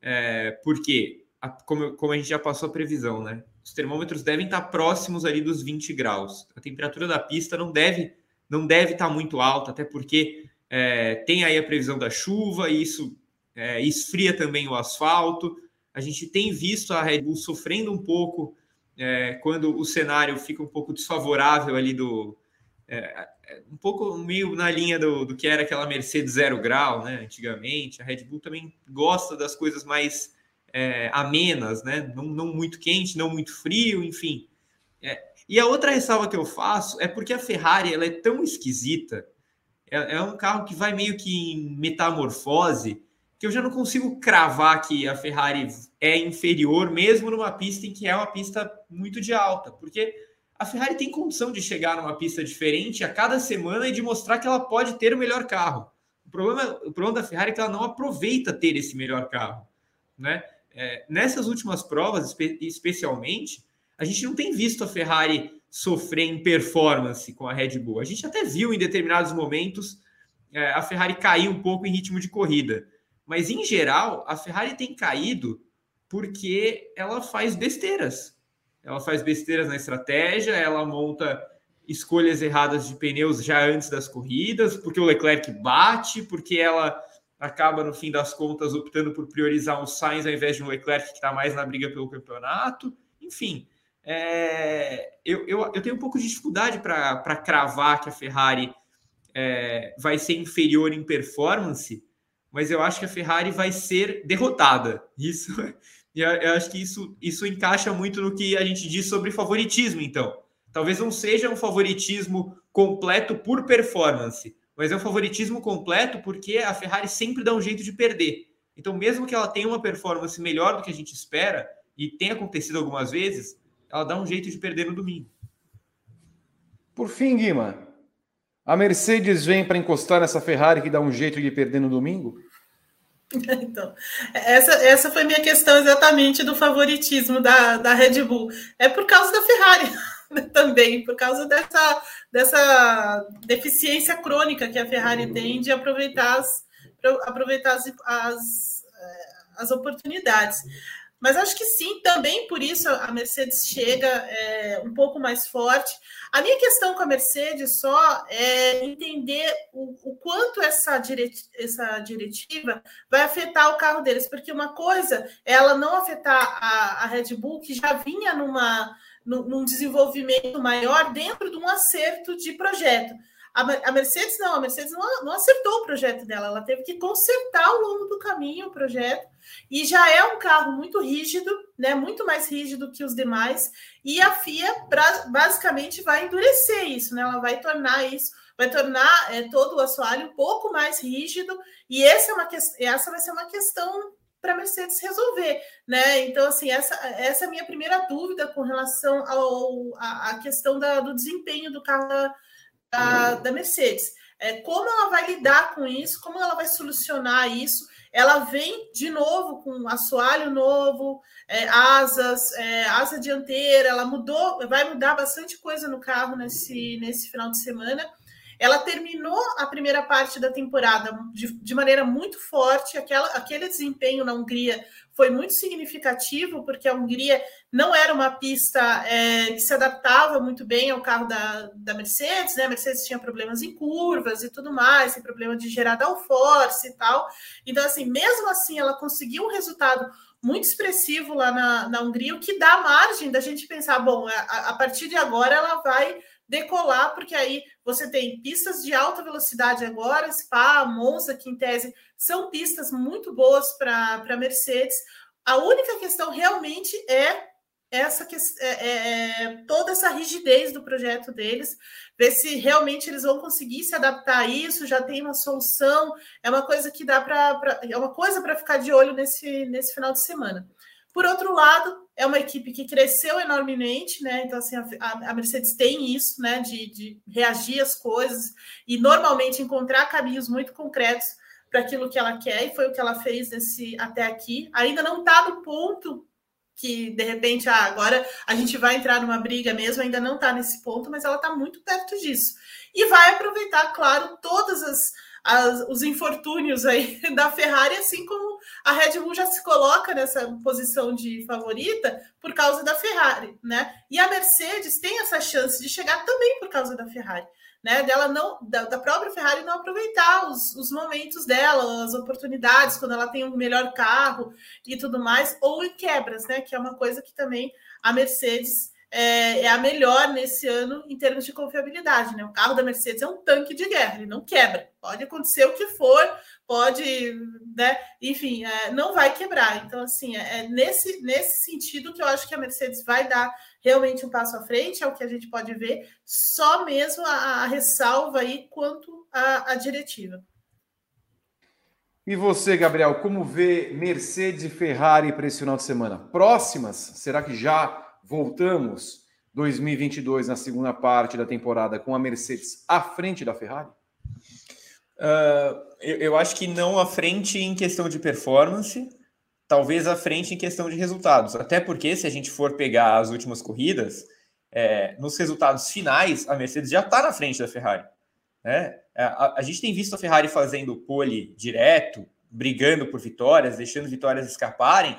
é, porque, a, como, como a gente já passou a previsão, né? Os termômetros devem estar próximos ali dos 20 graus. A temperatura da pista não deve não deve estar muito alta, até porque é, tem aí a previsão da chuva e isso é, esfria também o asfalto. A gente tem visto a Red Bull sofrendo um pouco é, quando o cenário fica um pouco desfavorável ali do. É, é, um pouco meio na linha do, do que era aquela Mercedes zero grau, né? Antigamente. A Red Bull também gosta das coisas mais é, amenas, né? Não, não, muito quente, não muito frio, enfim. É, e a outra ressalva que eu faço é porque a Ferrari ela é tão esquisita. É, é um carro que vai meio que em metamorfose que eu já não consigo cravar que a Ferrari é inferior, mesmo numa pista em que é uma pista muito de alta, porque a Ferrari tem condição de chegar numa pista diferente a cada semana e de mostrar que ela pode ter o melhor carro. O problema, o problema da Ferrari é que ela não aproveita ter esse melhor carro. Né? É, nessas últimas provas, espe especialmente, a gente não tem visto a Ferrari sofrer em performance com a Red Bull. A gente até viu em determinados momentos é, a Ferrari cair um pouco em ritmo de corrida. Mas, em geral, a Ferrari tem caído porque ela faz besteiras. Ela faz besteiras na estratégia, ela monta escolhas erradas de pneus já antes das corridas, porque o Leclerc bate, porque ela acaba, no fim das contas, optando por priorizar um Sainz ao invés de um Leclerc que está mais na briga pelo campeonato. Enfim, é, eu, eu, eu, tenho um pouco de dificuldade para cravar que a Ferrari é, vai ser inferior em performance, mas eu acho que a Ferrari vai ser derrotada. Isso, eu acho que isso, isso encaixa muito no que a gente diz sobre favoritismo, então. Talvez não seja um favoritismo completo por performance, mas é um favoritismo completo porque a Ferrari sempre dá um jeito de perder. Então, mesmo que ela tenha uma performance melhor do que a gente espera, e tenha acontecido algumas vezes, ela dá um jeito de perder no domingo.
Por fim, Guima, a Mercedes vem para encostar nessa Ferrari que dá um jeito de perder no domingo?
Então, essa, essa foi minha questão exatamente do favoritismo da, da Red Bull. É por causa da Ferrari também, por causa dessa, dessa deficiência crônica que a Ferrari tem de aproveitar as, aproveitar as, as, eh, as oportunidades. Mas acho que sim, também por isso a Mercedes chega é, um pouco mais forte. A minha questão com a Mercedes só é entender o, o quanto essa, direti essa diretiva vai afetar o carro deles, porque uma coisa é ela não afetar a, a Red Bull, que já vinha numa, num desenvolvimento maior dentro de um acerto de projeto. A, Mercedes não, a Mercedes não, não acertou o projeto dela, ela teve que consertar ao longo do caminho o projeto, e já é um carro muito rígido, né? Muito mais rígido que os demais, e a FIA basicamente vai endurecer isso, né? Ela vai tornar isso, vai tornar é, todo o assoalho um pouco mais rígido, e essa, é uma, essa vai ser uma questão para a Mercedes resolver, né? Então, assim, essa, essa é a minha primeira dúvida com relação a questão da, do desempenho do carro da, da Mercedes. É, como ela vai lidar com isso, como ela vai solucionar isso. Ela vem de novo com assoalho novo, é, asas, é, asa dianteira, ela mudou, vai mudar bastante coisa no carro nesse, nesse final de semana. Ela terminou a primeira parte da temporada de, de maneira muito forte, aquela, aquele desempenho na Hungria foi muito significativo, porque a Hungria não era uma pista é, que se adaptava muito bem ao carro da, da Mercedes, né? A Mercedes tinha problemas em curvas e tudo mais, tem problema de gerar downforce e tal. Então, assim, mesmo assim, ela conseguiu um resultado muito expressivo lá na, na Hungria, o que dá margem da gente pensar, bom, a, a partir de agora ela vai decolar, porque aí você tem pistas de alta velocidade agora, Spa, Monza, que em tese são pistas muito boas para Mercedes. A única questão realmente é essa é, é, é, toda essa rigidez do projeto deles, ver se realmente eles vão conseguir se adaptar a isso, já tem uma solução, é uma coisa que dá para é uma coisa para ficar de olho nesse, nesse final de semana. Por outro lado, é uma equipe que cresceu enormemente, né? Então, assim, a, a Mercedes tem isso, né? De, de, reagir às coisas e normalmente encontrar caminhos muito concretos para aquilo que ela quer, e foi o que ela fez nesse, até aqui. Ainda não está no ponto que, de repente, ah, agora a gente vai entrar numa briga mesmo, ainda não está nesse ponto, mas ela está muito perto disso. E vai aproveitar, claro, todas as as, os infortúnios aí da Ferrari, assim como a Red Bull já se coloca nessa posição de favorita por causa da Ferrari, né? E a Mercedes tem essa chance de chegar também por causa da Ferrari, né? Dela não, da, da própria Ferrari não aproveitar os, os momentos dela, as oportunidades, quando ela tem um melhor carro e tudo mais, ou em quebras, né? Que é uma coisa que também a Mercedes é, é, a melhor nesse ano em termos de confiabilidade. Né? O carro da Mercedes é um tanque de guerra, ele não quebra. Pode acontecer o que for, pode, né? enfim, é, não vai quebrar. Então, assim, é, é nesse, nesse sentido que eu acho que a Mercedes vai dar realmente um passo à frente, é o que a gente pode ver, só mesmo a, a ressalva aí quanto à, diretiva.
E você, Gabriel, como vê Mercedes e Ferrari para esse final de semana? Próximas? Será que já voltamos 2022 na segunda parte da temporada com a Mercedes à frente da Ferrari?
Uh, eu, eu, acho que não à frente em questão de performance, talvez à frente em questão de resultados. Até porque, se a gente for pegar as últimas corridas, é, nos resultados finais, a Mercedes já está na frente da Ferrari. Né? É, a, a, gente tem visto a Ferrari fazendo pole direto, brigando por vitórias, deixando vitórias escaparem,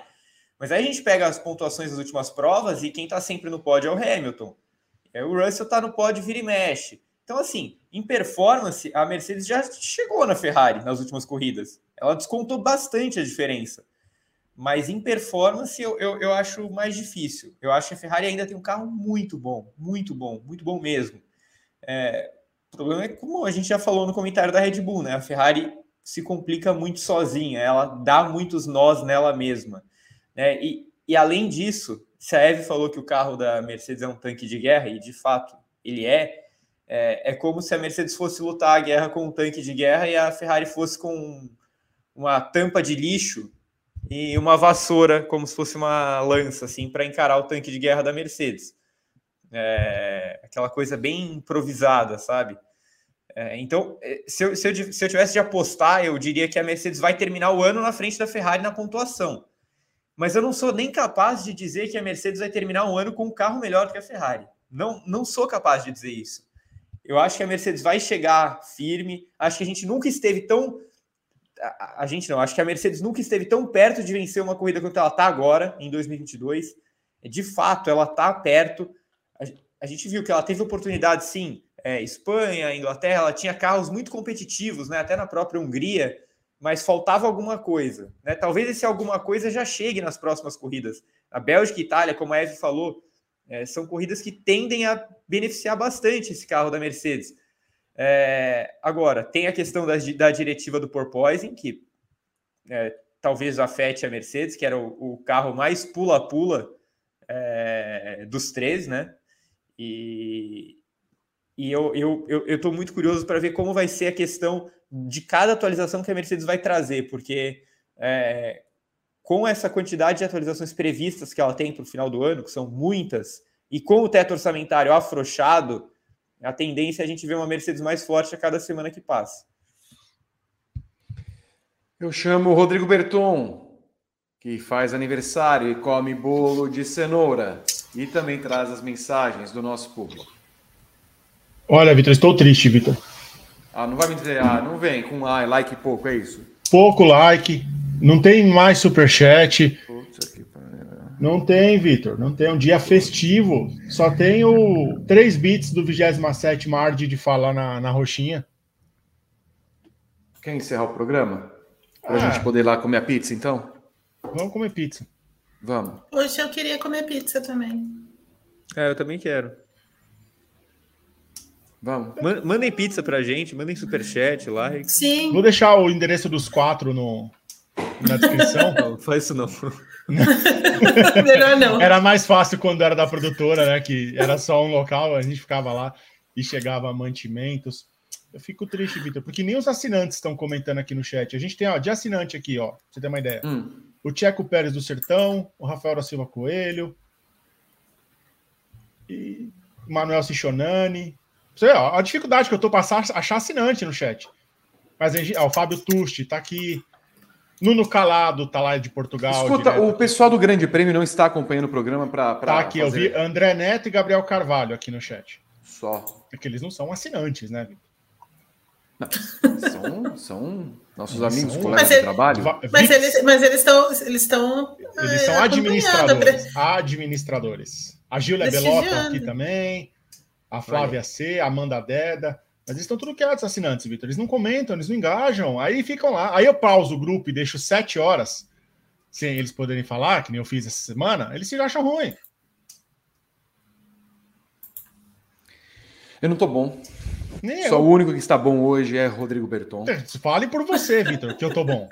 mas aí a gente pega as pontuações das últimas provas e quem está sempre no pódio é o Hamilton. É, o Russell está no pódio vira e mexe. Então, assim, em performance, a Mercedes já chegou na Ferrari nas últimas corridas. Ela descontou bastante a diferença. Mas em performance, eu, eu, eu acho mais difícil. Eu acho que a Ferrari ainda tem um carro muito bom, muito bom, muito bom mesmo. É, o problema é como a gente já falou no comentário da Red Bull, né? A Ferrari se complica muito sozinha, ela dá muitos nós nela mesma. Né? E, e além disso, se a Eve falou que o carro da Mercedes é um tanque de guerra, e de fato ele é, é, é como se a Mercedes fosse lutar a guerra com um tanque de guerra e a Ferrari fosse com uma tampa de lixo e uma vassoura, como se fosse uma lança, assim, para encarar o tanque de guerra da Mercedes. É, aquela coisa bem improvisada, sabe? É, então, é, se eu, se, eu, se eu tivesse de apostar, eu diria que a Mercedes vai terminar o ano na frente da Ferrari na pontuação mas eu não sou nem capaz de dizer que a Mercedes vai terminar um ano com um carro melhor que a Ferrari. Não, não sou capaz de dizer isso. Eu acho que a Mercedes vai chegar firme. Acho que a gente nunca esteve tão. A, gente não, acho que a Mercedes nunca esteve tão perto de vencer uma corrida quanto ela está agora, em 2022. De fato, ela está perto. A, a, gente viu que ela teve oportunidade, sim. É, Espanha, Inglaterra, ela tinha carros muito competitivos, né? até na própria Hungria mas faltava alguma coisa. Né? Talvez esse alguma coisa já chegue nas próximas corridas. A Bélgica e Itália, como a Eve falou, é, são corridas que tendem a beneficiar bastante esse carro da Mercedes. É, agora, tem a questão da, da diretiva do porpoising, que é, talvez afete a Mercedes, que era o, o carro mais pula-pula é, dos três, né? E, e eu estou eu, eu, eu muito curioso para ver como vai ser a questão de cada atualização que a Mercedes vai trazer, porque é, com essa quantidade de atualizações previstas que ela tem para o final do ano, que são muitas, e com o teto orçamentário afrouxado, a tendência é a gente ver uma Mercedes mais forte a cada semana que passa.
Eu chamo o Rodrigo Berton, que faz aniversário e come bolo de cenoura, e também traz as mensagens do nosso público.
Olha, Vitor, estou triste, Vitor.
Ah, não vai me dizer, ah, não vem com ah, like pouco, é isso?
Pouco like, não tem mais superchat. Não tem, Vitor, não tem. Um dia festivo. Só tem o 3 bits do 27 Mard de falar na, na roxinha.
Quer encerrar o programa? Para a ah. gente poder ir lá comer a pizza, então?
Vamos comer pizza.
Vamos.
Hoje eu queria comer pizza também.
É, eu também quero.
Vamos.
Mandem pizza pra gente, mandem superchat lá.
Sim.
Vou deixar o endereço dos quatro no, na descrição.
Não, faz isso não.
Melhor não.
Era mais fácil quando era da produtora, né? Que era só um local, a gente ficava lá e chegava mantimentos. Eu fico triste, Vitor, porque nem os assinantes estão comentando aqui no chat. A gente tem, ó, de assinante aqui, ó, pra você ter uma ideia. Hum. o Tcheco Pérez do Sertão, o Rafael da Silva Coelho, e Manuel Cichonani. Você, ó, a dificuldade que eu tô passando achar assinante no chat. Mas ó, o Fábio Tusti tá aqui. Nuno Calado tá lá de Portugal.
Escuta, direto. o pessoal do Grande Prêmio não está acompanhando o programa para.
Tá aqui, fazer... eu vi André Neto e Gabriel Carvalho aqui no chat.
Só.
É que eles não são assinantes, né,
Não, são, são nossos eles amigos, são... colegas de trabalho.
Mas eles, mas eles estão. Eles estão.
Eles são é, administradores. Administradores. A Gília Belota aqui também. A Flávia Olha. C, a Amanda Deda. Mas eles estão tudo quietos, assinantes, Vitor. Eles não comentam, eles não engajam. Aí ficam lá. Aí eu pauso o grupo e deixo sete horas sem eles poderem falar, que nem eu fiz essa semana. Eles se acham ruim.
Eu não tô bom. Nem Só eu. o único que está bom hoje é Rodrigo Berton. É,
fale por você, Vitor, que eu tô bom.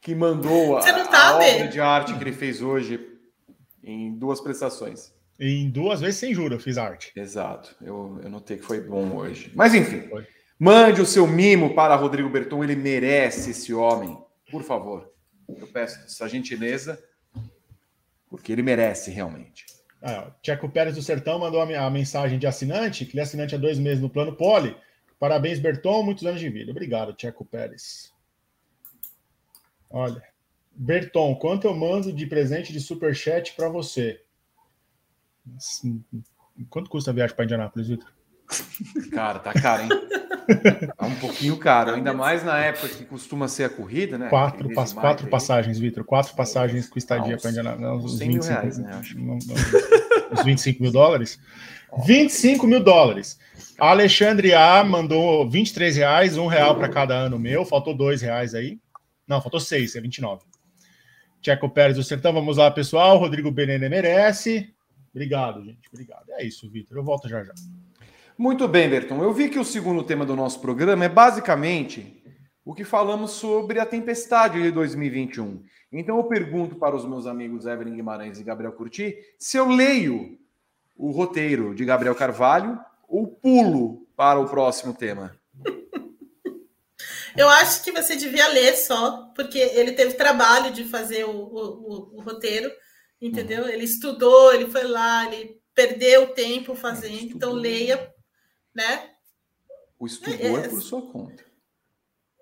Que mandou a, tá a obra de arte que ele fez hoje em duas prestações.
Em duas vezes sem juros eu fiz arte.
Exato. Eu, eu notei que foi bom hoje. Mas enfim, foi. mande o seu mimo para Rodrigo Berton. Ele merece esse homem. Por favor. Eu peço essa gentileza, porque ele merece realmente.
Ah, Tcheco Pérez do Sertão mandou a mensagem de assinante, que ele é assinante há dois meses no plano Poli. Parabéns, Berton, muitos anos de vida. Obrigado, Tcheco Pérez. Olha, Berton, quanto eu mando de presente de superchat para você? Quanto custa a viagem para Indianápolis, Vitor?
Cara, tá caro, hein? Tá um pouquinho caro, ainda mais na época que costuma ser a corrida, né?
Quatro, pass quatro passagens, Vitor. Quatro passagens com estadia para Indianápolis. Uns 25, reais, né? Acho. Uns 25 mil dólares. 25 mil dólares. Alexandre A mandou 23 reais, um real para cada ano meu. Faltou dois reais aí. Não, faltou seis, é 29. Tcheco Pérez do Sertão, vamos lá, pessoal. Rodrigo Benene merece. Obrigado, gente. Obrigado. É isso, Vitor. Eu volto já já.
Muito bem, Berton. Eu vi que o segundo tema do nosso programa é basicamente o que falamos sobre a tempestade de 2021. Então eu pergunto para os meus amigos Evelyn Guimarães e Gabriel Curti se eu leio o roteiro de Gabriel Carvalho ou pulo para o próximo tema.
Eu acho que você devia ler só, porque ele teve trabalho de fazer o, o, o, o roteiro entendeu? Ele estudou, ele foi lá, ele perdeu tempo fazendo, então leia, né?
O estudou é, é por sua conta.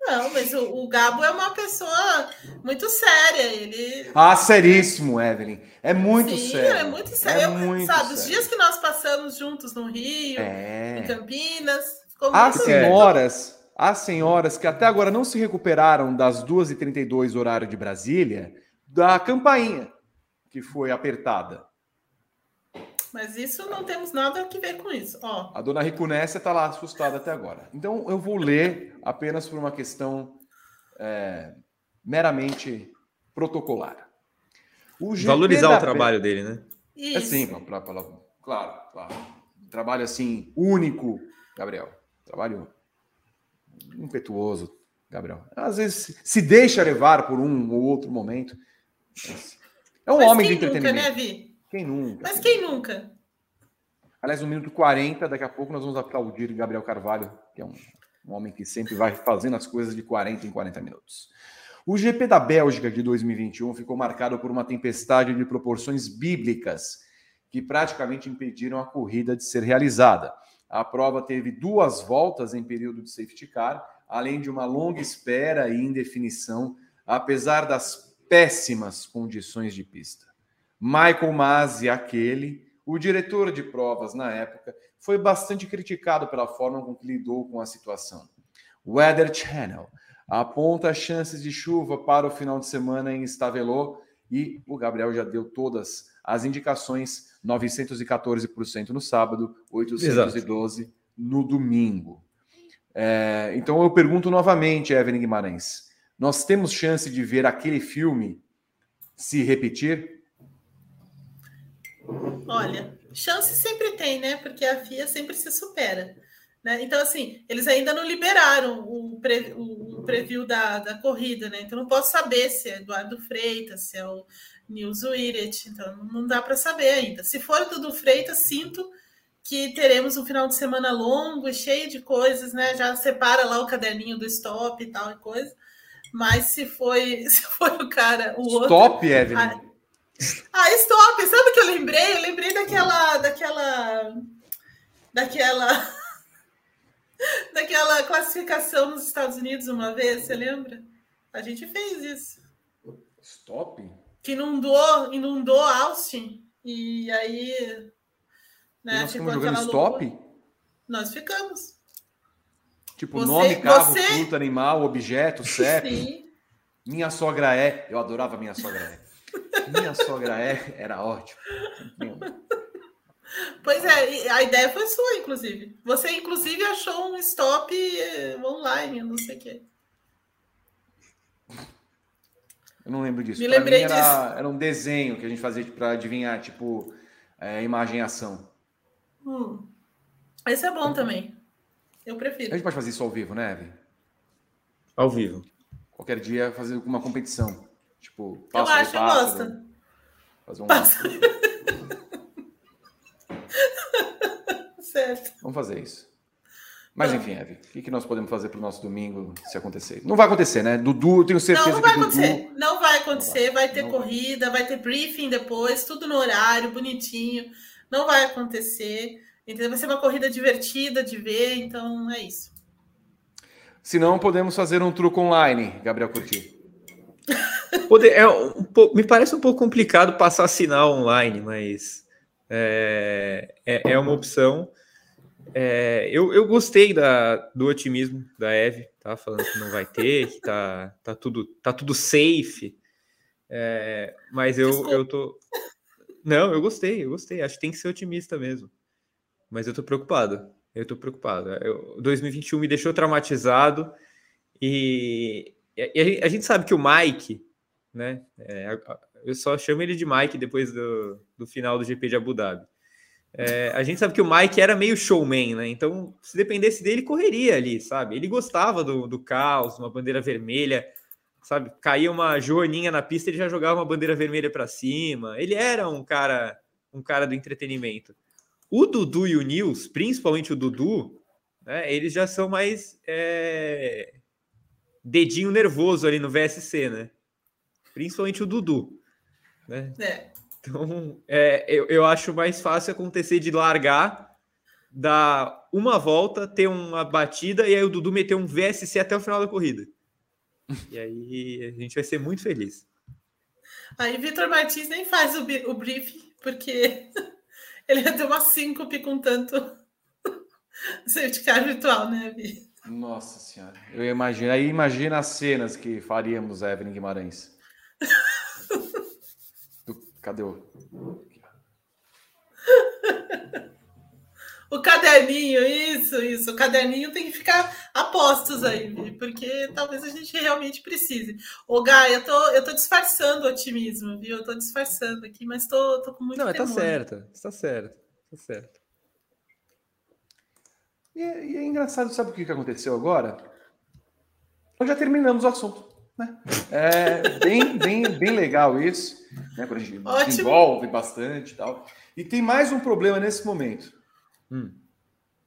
Não, mas o, o, Gabo é uma pessoa muito séria. Ele.
Ah, seríssimo, Evelyn. É muito Sim, sério.
É muito sério. É muito sabe, sério. os dias que nós passamos juntos no Rio, é. em Campinas.
Há senhoras, há senhoras que até agora não se recuperaram das 2h32 horário de Brasília da campainha que foi apertada.
Mas isso não temos nada a ver com isso. Ó.
A dona Ricunécia está lá assustada até agora. Então eu vou ler apenas por uma questão é, meramente protocolar.
O Valorizar o trabalho dele, né?
Isso. É sim, pra, pra, claro, claro. Um trabalho assim, único, Gabriel. Trabalho impetuoso, Gabriel. Às vezes se deixa levar por um ou outro momento. Mas é um Mas homem de entretenimento. Nunca, né, Vi? Quem nunca?
Mas quem nunca?
Aliás, no minuto 40, daqui a pouco nós vamos aplaudir Gabriel Carvalho, que é um, um homem que sempre vai fazendo as coisas de 40 em 40 minutos. O GP da Bélgica de 2021 ficou marcado por uma tempestade de proporções bíblicas que praticamente impediram a corrida de ser realizada. A prova teve duas voltas em período de safety car, além de uma longa espera e indefinição, apesar das péssimas condições de pista. Michael Masi, aquele, o diretor de provas na época, foi bastante criticado pela forma com que lidou com a situação. Weather Channel aponta chances de chuva para o final de semana em Stavelot e o Gabriel já deu todas as indicações: 914% no sábado, 812% Exato. no domingo. É, então eu pergunto novamente, Evelyn Guimarães: nós temos chance de ver aquele filme se repetir?
Olha, chance sempre tem, né? Porque a FIA sempre se supera. Né? Então, assim, eles ainda não liberaram o, pre, o, o preview da, da corrida, né? Então, não posso saber se é Eduardo Freitas, se é o Nils Wiret. Então, não dá para saber ainda. Se for tudo Freitas, sinto que teremos um final de semana longo e cheio de coisas, né? Já separa lá o caderninho do stop e tal e coisa Mas se foi, se foi o cara, o outro.
Stop, Evelyn.
Ah, ah, stop! Sabe o que eu lembrei? Eu lembrei daquela. daquela. daquela. daquela classificação nos Estados Unidos uma vez, você lembra? A gente fez isso.
Stop?
Que inundou, inundou Austin. E aí.
Né, nós ficamos jogando stop? Loucura.
Nós ficamos.
Tipo, você, nome, carro, você... fruta, animal, objeto, CEP. Sim. Minha sogra é. Eu adorava minha sogra é. Minha sogra é, era ótimo.
Pois é, a ideia foi sua, inclusive. Você, inclusive, achou um stop eh, online, não sei o quê.
Eu não lembro disso.
Me pra lembrei
era,
disso.
Era um desenho que a gente fazia para adivinhar, tipo, é, imagem e ação.
Hum. Esse é bom também. Eu prefiro.
A gente pode fazer isso ao vivo, né, Evan?
Ao vivo.
Qualquer dia fazer uma competição. Tipo,
eu acho, eu gosto.
Fazer um.
certo.
Vamos fazer isso. Mas enfim, Eve, o que nós podemos fazer para o nosso domingo se acontecer? Não vai acontecer, né? Dudu, tenho certeza
não, não vai
que
acontecer.
Dudu...
Não vai acontecer, vai, vai ter corrida, vai. vai ter briefing depois, tudo no horário, bonitinho. Não vai acontecer. Entendeu? Vai ser uma corrida divertida de ver, então é isso.
Se não, podemos fazer um truque online, Gabriel Curti.
Poder, é um, me parece um pouco complicado passar sinal online, mas é, é, é uma opção. É, eu, eu gostei da, do otimismo da Eve, tá? Falando que não vai ter, que tá, tá, tudo, tá tudo safe. É, mas eu, eu tô. Não, eu gostei, eu gostei. Acho que tem que ser otimista mesmo mas eu tô preocupado. Eu tô preocupado. Eu, 2021 me deixou traumatizado e, e a, a, gente sabe que o Mike, né? É, eu só chamo ele de Mike depois do, do final do GP de Abu Dhabi. É, a gente sabe que o Mike era meio showman, né? Então, se dependesse dele, correria ali, sabe? Ele gostava do, do caos, uma bandeira vermelha, sabe? Caía uma joaninha na pista, ele já jogava uma bandeira vermelha para cima. Ele era um cara, um cara do entretenimento. O Dudu e o Nils, principalmente o Dudu, né, eles já são mais é, dedinho nervoso ali no VSC, né? Principalmente o Dudu. Né?
É.
Então, é, eu, eu acho mais fácil acontecer de largar, dar uma volta, ter uma batida e aí o Dudu meter um VSC até o final da corrida. E aí a gente vai ser muito feliz.
Aí Vitor Martins nem faz o, o briefing, porque ele ia ter uma síncope com tanto safety car virtual, né, Vi?
Nossa senhora. Eu imagino. Aí imagina as cenas que faríamos, Evelyn Guimarães. Cadê o.
O caderninho, isso, isso. O caderninho tem que ficar a postos aí, porque talvez a gente realmente precise. Ô, Gai, eu tô, eu tô disfarçando o otimismo, viu? Eu tô disfarçando aqui, mas tô, tô com muito
Não, tá certo, está certo, tá certo.
E é, e é, engraçado, sabe o que aconteceu agora? Nós já terminamos o assunto. Né? É bem, bem, bem legal isso, né? Quando a gente Ótimo. desenvolve bastante e tal. E tem mais um problema nesse momento.
Hum.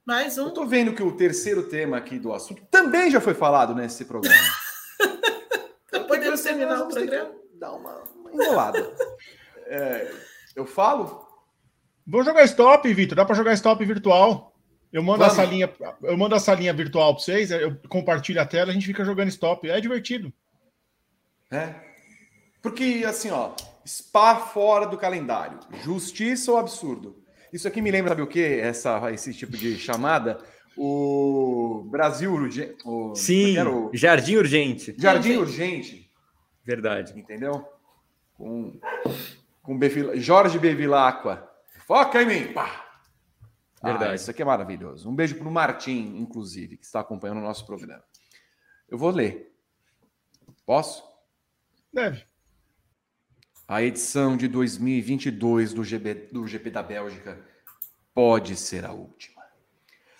Mais um.
Eu tô vendo que o terceiro tema aqui do assunto também já foi falado nesse programa.
então, podemos terminar o programa?
Dar uma, uma enrolada. é, eu falo?
Vou jogar stop, Vitor. Dá para jogar stop virtual. Eu mando Vamos. a salinha, eu mando a salinha virtual para vocês, eu compartilho a tela, a gente fica jogando stop. É divertido.
É. Porque assim, ó, spa fora do calendário. Justiça ou absurdo? Isso aqui me lembra, sabe o que? Essa, esse tipo de chamada? O Brasil Urgente. O,
Sim, o... Jardim Urgente.
Jardim Urgente.
Verdade.
Entendeu? Com, com Befil... Jorge Bevilacqua. Foca em mim! Pá! Verdade. Ah, isso aqui é maravilhoso. Um beijo para o Martim, inclusive, que está acompanhando o nosso programa. Eu vou ler. Posso?
Deve.
A edição de 2022 do GP, do GP da Bélgica pode ser a última.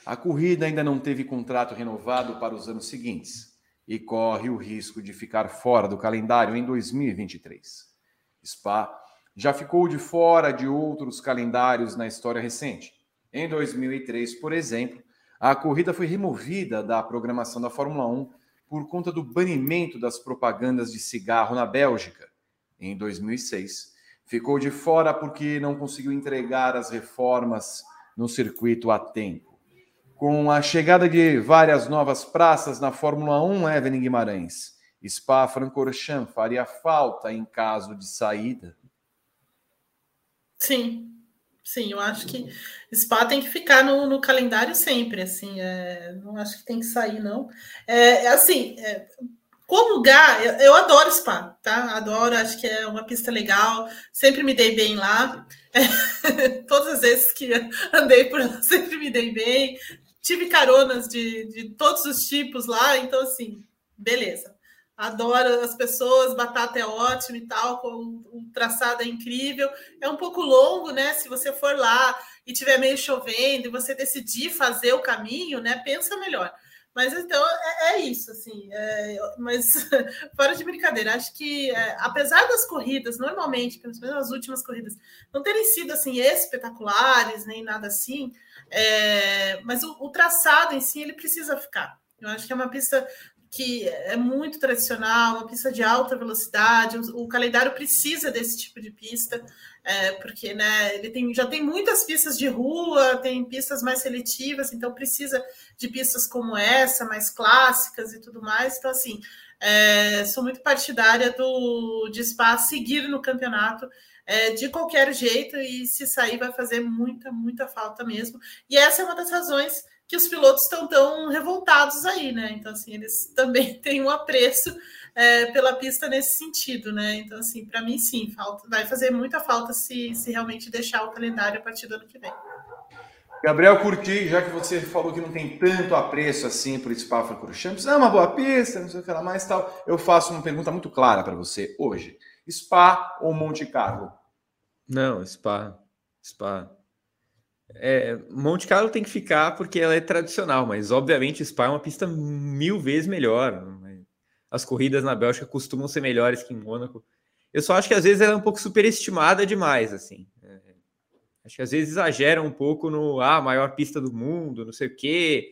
A corrida ainda não teve contrato renovado para os anos seguintes e corre o risco de ficar fora do calendário em 2023. Spa já ficou de fora de outros calendários na história recente. Em 2003, por exemplo, a corrida foi removida da programação da Fórmula 1 por conta do banimento das propagandas de cigarro na Bélgica em 2006. Ficou de fora porque não conseguiu entregar as reformas no circuito a tempo. Com a chegada de várias novas praças na Fórmula 1, Evelyn Guimarães, Spa-Francorchamps faria falta em caso de saída?
Sim, sim, eu acho que Spa tem que ficar no, no calendário sempre, assim, é, não acho que tem que sair, não. É, é assim, é, como Gá, eu, eu, adoro Spa, tá? Adoro, acho que é uma pista legal, sempre me dei bem lá. É, todas as vezes que andei por lá, sempre me dei bem. Tive caronas de, de todos os tipos lá, então, assim, beleza adora as pessoas, batata é ótimo e tal, com o traçado é incrível. É um pouco longo, né? Se você for lá e tiver meio chovendo e você decidir fazer o caminho, né? Pensa melhor. Mas então é, é isso, assim. É, mas fora de brincadeira, acho que é, apesar das corridas, normalmente, menos as últimas corridas, não terem sido assim espetaculares nem nada assim, é, mas o, o traçado em si ele precisa ficar. Eu acho que é uma pista que é muito tradicional, uma pista de alta velocidade. O, calendário precisa desse tipo de pista, é, porque né, ele tem, já tem muitas pistas de rua, tem pistas mais seletivas, então precisa de pistas como essa, mais clássicas e tudo mais. Então, assim, é, sou muito partidária do de Spa seguir no campeonato. É, de qualquer jeito, e se sair, vai fazer muita, muita falta mesmo. E essa é uma das razões que os pilotos estão tão revoltados aí, né? Então, assim, eles também têm um apreço é, pela pista nesse sentido, né? Então, assim, para mim, sim, falta, vai fazer muita falta se, se realmente deixar o calendário a partir do ano que vem.
Gabriel Curti, já que você falou que não tem tanto apreço assim por Spa-Francorchamps, é uma boa pista, não sei o que lá mais tal, eu faço uma pergunta muito clara para você hoje. Spa ou Monte Carlo?
Não, Spa. Spa. É, Monte Carlo tem que ficar porque ela é tradicional, mas obviamente Spa é uma pista mil vezes melhor. As corridas na Bélgica costumam ser melhores que em Mônaco. Eu só acho que às vezes ela é um pouco superestimada demais, assim. É, acho que às vezes exagera um pouco no ah, maior pista do mundo, não sei o quê,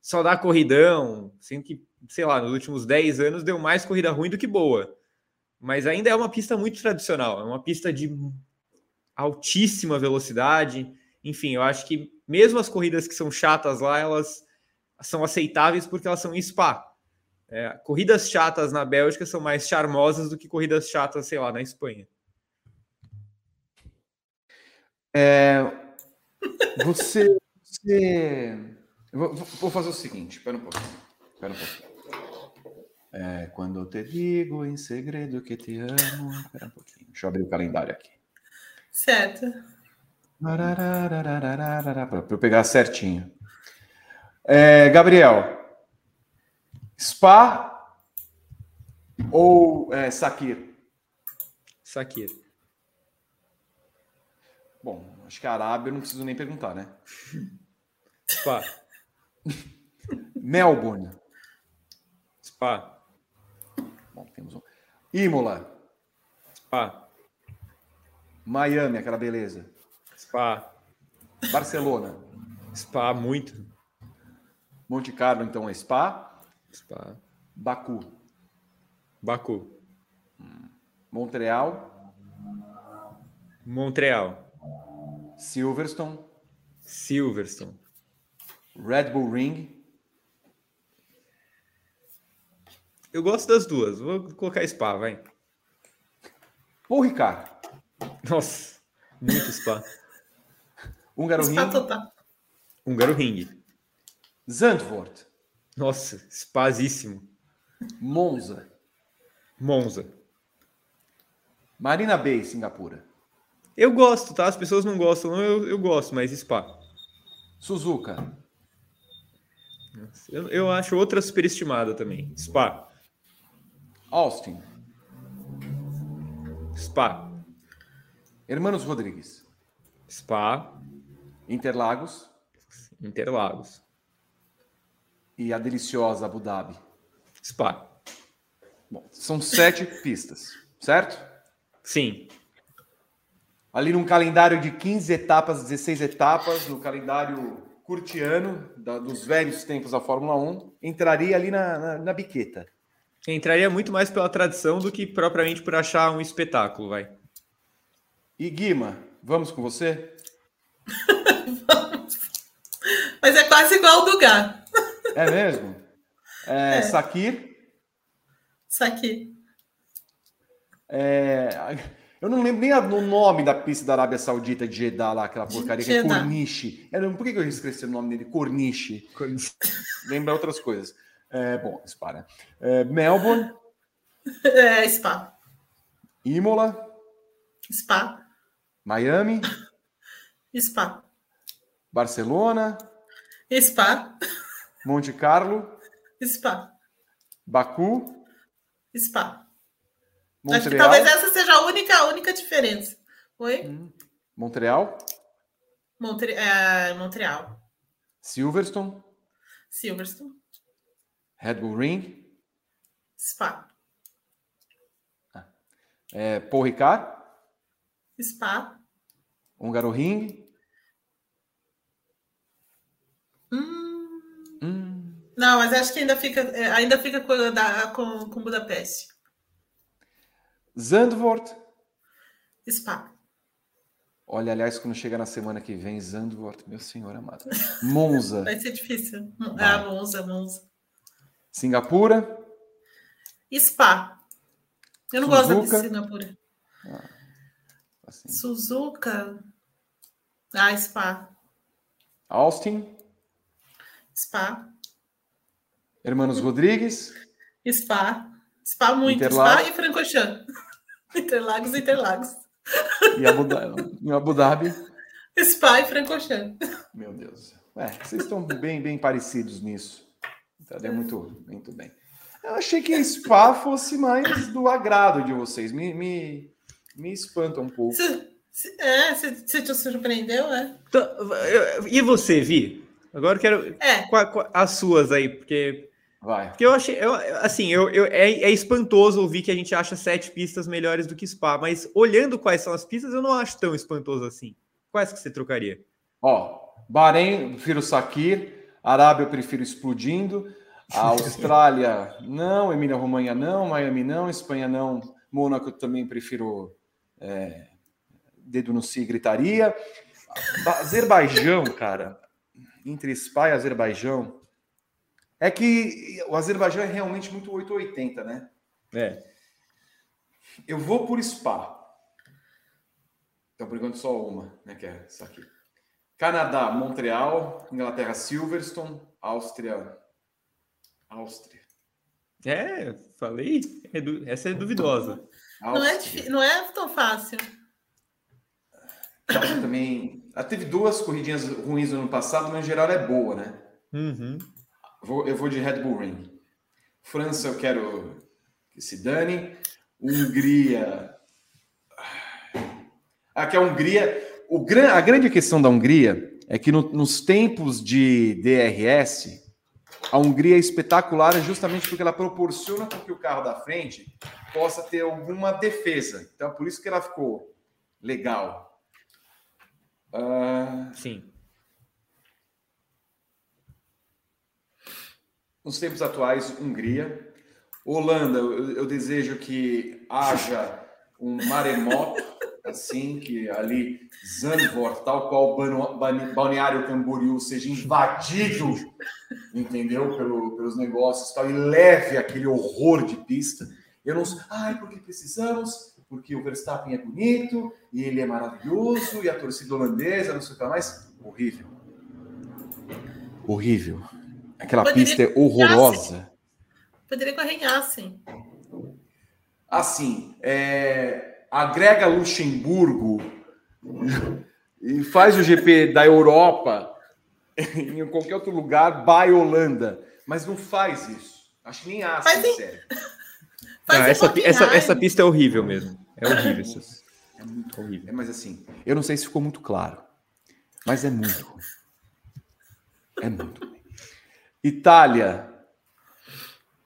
só dá corridão, sendo que, sei lá, nos últimos 10 anos deu mais corrida ruim do que boa. Mas ainda é uma pista muito tradicional, é uma pista de altíssima velocidade enfim, eu acho que mesmo as corridas que são chatas lá, elas são aceitáveis porque elas são em Spa. É, corridas chatas na Bélgica são mais charmosas do que corridas chatas, sei lá, na Espanha.
É, você. você... Vou, vou, fazer o seguinte, espera um pouquinho. Espera um pouquinho. É, quando eu te digo em segredo que te amo. Espera um pouquinho. Deixa eu abrir o calendário aqui.
Certo.
Para eu pegar certinho. É, Gabriel, Spa ou é, Sakir?
Sakir.
Bom, acho que a Arábia eu não preciso nem perguntar, né?
Spa.
Melbourne.
Spa.
Bom, temos um. Imola.
Spa.
Miami, aquela beleza.
Spa.
Barcelona.
Spa, muito.
Monte Carlo, então, é Spa.
Spa.
Baku.
Baku.
Montreal.
Montreal.
Silverstone.
Silverstone.
Red Bull Ring.
Eu gosto das duas. Vou colocar Spa, vai.
Paul Ricard.
Nossa, muito Spa.
Húngaro Ring.
Húngaro Ring.
Zandvoort.
Nossa, espazíssimo.
Monza.
Monza.
Marina Bay, Singapura.
Eu gosto, tá? As pessoas não gostam, eu, eu gosto, mas Spa.
Suzuka.
Eu, eu acho outra superestimada também. Spa.
Austin.
Spa.
Hermanos Rodrigues.
Spa.
Interlagos.
Interlagos.
E a deliciosa Abu Dhabi.
Spa.
Bom, são sete pistas, certo?
Sim.
Ali num calendário de 15 etapas, 16 etapas, no calendário curtiano da, dos velhos tempos da Fórmula 1 entraria ali na, na, na biqueta.
Entraria muito mais pela tradição do que propriamente por achar um espetáculo, vai.
E Guima, vamos com você?
Mas é quase igual ao do Gá.
É mesmo? É, é. Sakir?
Sakir.
É, eu não lembro nem o nome da pista da Arábia Saudita de Jeddah lá, aquela porcaria que é Corniche. É, por que eu esqueci o nome dele? Corniche. Lembra outras coisas. É, bom, Spa, né? É, Melbourne.
É, Spa.
Imola.
Spa.
Miami.
Spa.
Barcelona.
Spa.
Monte Carlo.
Spa.
Baku.
Spa.
Montreal.
Acho que talvez essa seja a única, a única diferença. Oi? Hum.
Montreal.
Montre é, Montreal.
Silverstone.
Silverstone.
Red Bull Ring.
Spa.
Ah. É, Paul Ricard.
Spa.
Húngaro Ring.
Hum. Não, mas acho que ainda fica, é, ainda fica com, com, com Budapeste.
Zandvoort.
Spa.
Olha, aliás, quando chegar na semana que vem, Zandvoort, meu senhor amado. Monza.
Vai ser difícil. Vai. Ah, Monza, Monza.
Singapura.
Spa. Eu não Suzuka. gosto de Singapura. Ah, assim. Suzuka. Ah, Spa.
Austin.
Spa.
Hermanos Rodrigues.
Spa. Spa muito. Interlagos. Spa e Francorchamps. Interlagos, Interlagos.
E Abu Dhabi. Em Abu Dhabi.
Spa e Francorchamps.
Meu Deus. É, vocês estão bem, bem parecidos nisso. Então, é muito, muito bem. Eu achei que Spa fosse mais do agrado de vocês. Me, me, me espanta um pouco.
É, você te surpreendeu, é?
Então, e você, Vi? Agora eu quero é. as suas aí, porque
Vai.
Porque eu achei, eu, assim, eu, eu, é, é, espantoso ouvir que a gente acha sete pistas melhores do que Spa, mas olhando quais são as pistas, eu não acho tão espantoso assim. Quais que você trocaria?
Ó, Bahrein, eu prefiro Sakir, Arábia, eu prefiro explodindo, a Austrália, não, Emília Romanha, não, Miami, não, Espanha, não, Mônaco, também prefiro é, dedo no si, gritaria. Azerbaijão, cara, entre Spa e Azerbaijão, é que o Azerbaijão é realmente muito 880, né?
É.
Eu vou por Spa. Então, por enquanto, só uma, né? Que é essa aqui. Canadá, Montreal. Inglaterra, Silverstone. Áustria. Áustria.
É, falei. Essa é duvidosa.
Não é, não é tão fácil.
Também. Ela teve duas corridinhas ruins no ano passado, mas em geral é boa, né?
Uhum.
Vou, eu vou de Red Bull Ring. França, eu quero que se dane. Hungria. Aqui a Hungria. O, a grande questão da Hungria é que no, nos tempos de DRS, a Hungria é espetacular justamente porque ela proporciona com que o carro da frente possa ter alguma defesa. Então, por isso que ela ficou legal.
Uh... Sim.
Nos tempos atuais, Hungria. Holanda, eu, eu desejo que haja um maremoto, assim, que ali Zandvoort, tal qual Balneário Camboriú, seja invadido, entendeu, Pelo, pelos negócios tal, e leve aquele horror de pista. Eu não sei, ai, porque precisamos, porque o Verstappen é bonito, e ele é maravilhoso, e a torcida holandesa, não sei o que mais. Horrível. Horrível. Aquela Poderia pista é horrorosa.
Poderia correr Assen.
Assim, é, agrega Luxemburgo e faz o GP da Europa em qualquer outro lugar, by Holanda. Mas não faz isso. Acho que nem Assen, faz sério.
Não, essa, essa, essa pista é horrível mesmo. É horrível isso.
É muito horrível. É, mas assim, eu não sei se ficou muito claro. Mas é muito ruim. É muito ruim. Itália,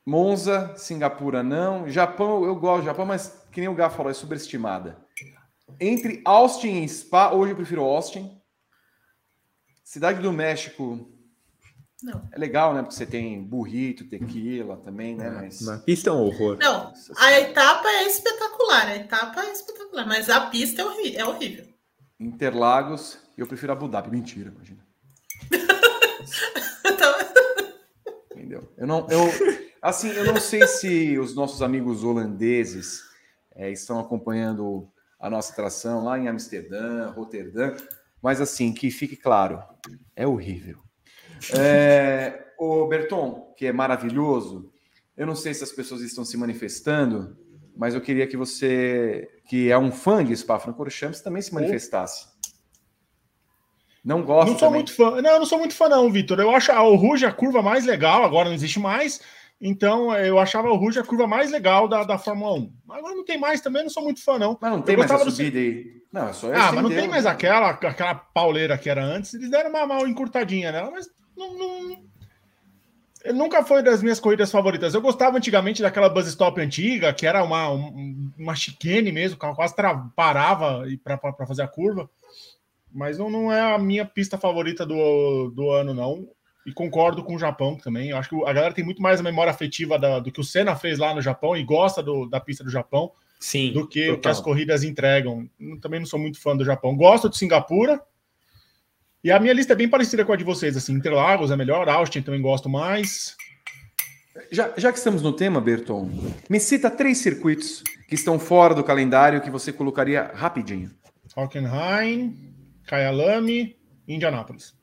Monza, Singapura não. Japão, eu gosto do Japão, mas que nem o Gá falou, é superestimada. Entre Austin e Spa, hoje eu prefiro Austin. Cidade do México.
Não.
É legal, né? Porque você tem burrito, tequila também, né? Mas.
Na pista é um horror.
Não, a etapa é espetacular, a etapa é espetacular, mas a pista é, horri é horrível.
Interlagos, eu prefiro Abu Dhabi. Mentira, imagina.
Então,
Entendeu? Eu não, eu, assim, eu não sei se os nossos amigos holandeses é, estão acompanhando a nossa atração lá em Amsterdã, Roterdã, mas assim, que fique claro, é horrível. É, o Berton, que é maravilhoso, eu não sei se as pessoas estão se manifestando, mas eu queria que você, que é um fã de Spa-Francorchamps, também se manifestasse. Não gosta
Não sou
também?
muito fã. Não, eu não sou muito fã, não, Vitor. Eu acho o Ruge a curva mais legal, agora não existe mais. Então, eu achava o Ruge a curva mais legal da, da Fórmula 1. Agora não tem mais também, não sou muito fã, não.
Mas não tem mais a
gostava do-
subida aí. Não, é só
Ah, mas não tem mais aquela, aquela pauleira que era antes. Eles deram uma mal encurtadinha nela, mas não. não... Nunca foi das minhas corridas favoritas. Eu gostava antigamente daquela bus stop antiga, que era uma, um- uma chicane mesmo, o carro quase tra- parava para fazer a curva. Mas não, não é a minha pista favorita do, do ano, não. E concordo com o Japão também. Eu acho que a galera tem muito mais a memória afetiva da- do que o Senna fez lá no Japão e gosta do- da pista do Japão
Sim.
do que o que as corridas entregam. Eu Também não sou muito fã do Japão. Gosto de Singapura. E a minha lista é bem parecida com a de vocês. Assim, Interlagos é melhor, Austin também gosto mais.
Já, já que estamos no tema, Berton, me cita três circuitos que estão fora do calendário que você colocaria rapidinho.
Hockenheim, Kyalami e Indianápolis.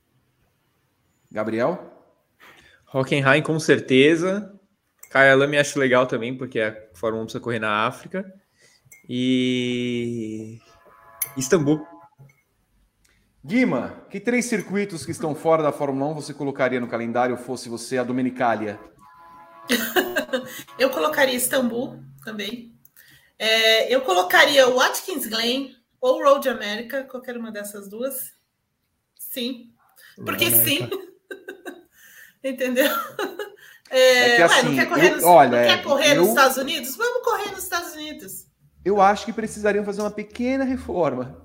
Gabriel?
Hockenheim, com certeza. Kyalami acho legal também, porque a Fórmula 1 precisa correr na África. E. Istambul.
Guima, que três circuitos que estão fora da Fórmula 1 você colocaria no calendário fosse você a Dominicália?
eu colocaria Istambul também. É, eu colocaria o Watkins Glen ou Road America, qualquer uma dessas duas. Sim. Porque
Road
sim. Entendeu? É,
É que
ué,
assim,
não quer correr,
eu-
nos,
olha,
não quer correr
eu-
nos Estados Unidos? Vamos correr nos Estados Unidos.
Eu acho que precisariam fazer uma pequena reforma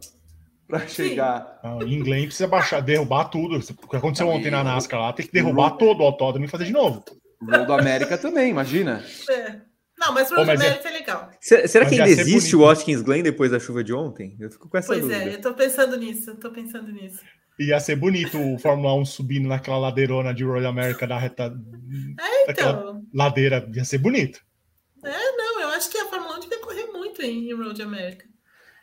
para chegar.
Ah, em Glen precisa baixar, derrubar tudo. O que aconteceu
Não,
ontem na NASCAR lá, tem que derrubar todo o autódromo e fazer de novo.
Road América também, imagina.
É. Não, mas Road
mas é-
America é... legal.
Será, será que ainda existe
bonito.
o Watkins Glen depois da chuva de ontem? Eu fico com essa
Pois
dúvida.
é, eu tô pensando nisso, eu tô pensando nisso.
Ia ser bonito o Fórmula 1 subindo naquela ladeirona de Royal America da reta. daquela
Então,
ladeira. Ia ser bonito.
não, eu acho que a Fórmula 1 devia correr muito em Road America.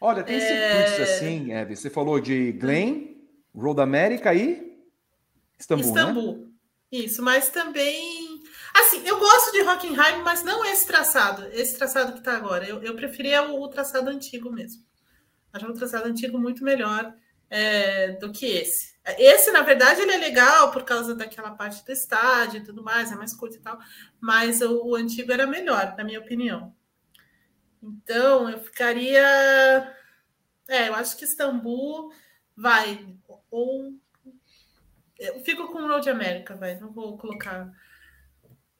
Olha, tem
É.
circuitos assim, Hebe. Você falou de Glen, Road América e Istambul, né?
Istambul. Isso, mas também. Assim, eu gosto de Hockenheim, mas não esse traçado, esse traçado que tá agora. Eu, eu preferia o, o traçado antigo mesmo. Acho o traçado antigo muito melhor é, do que esse. Esse, na verdade, ele é legal por causa daquela parte do estádio e tudo mais, é mais curto e tal, mas o, o antigo era melhor, na minha opinião. Então, eu ficaria. É, eu acho que Istambul vai. Ou eu fico com o Road America, vai. Não vou colocar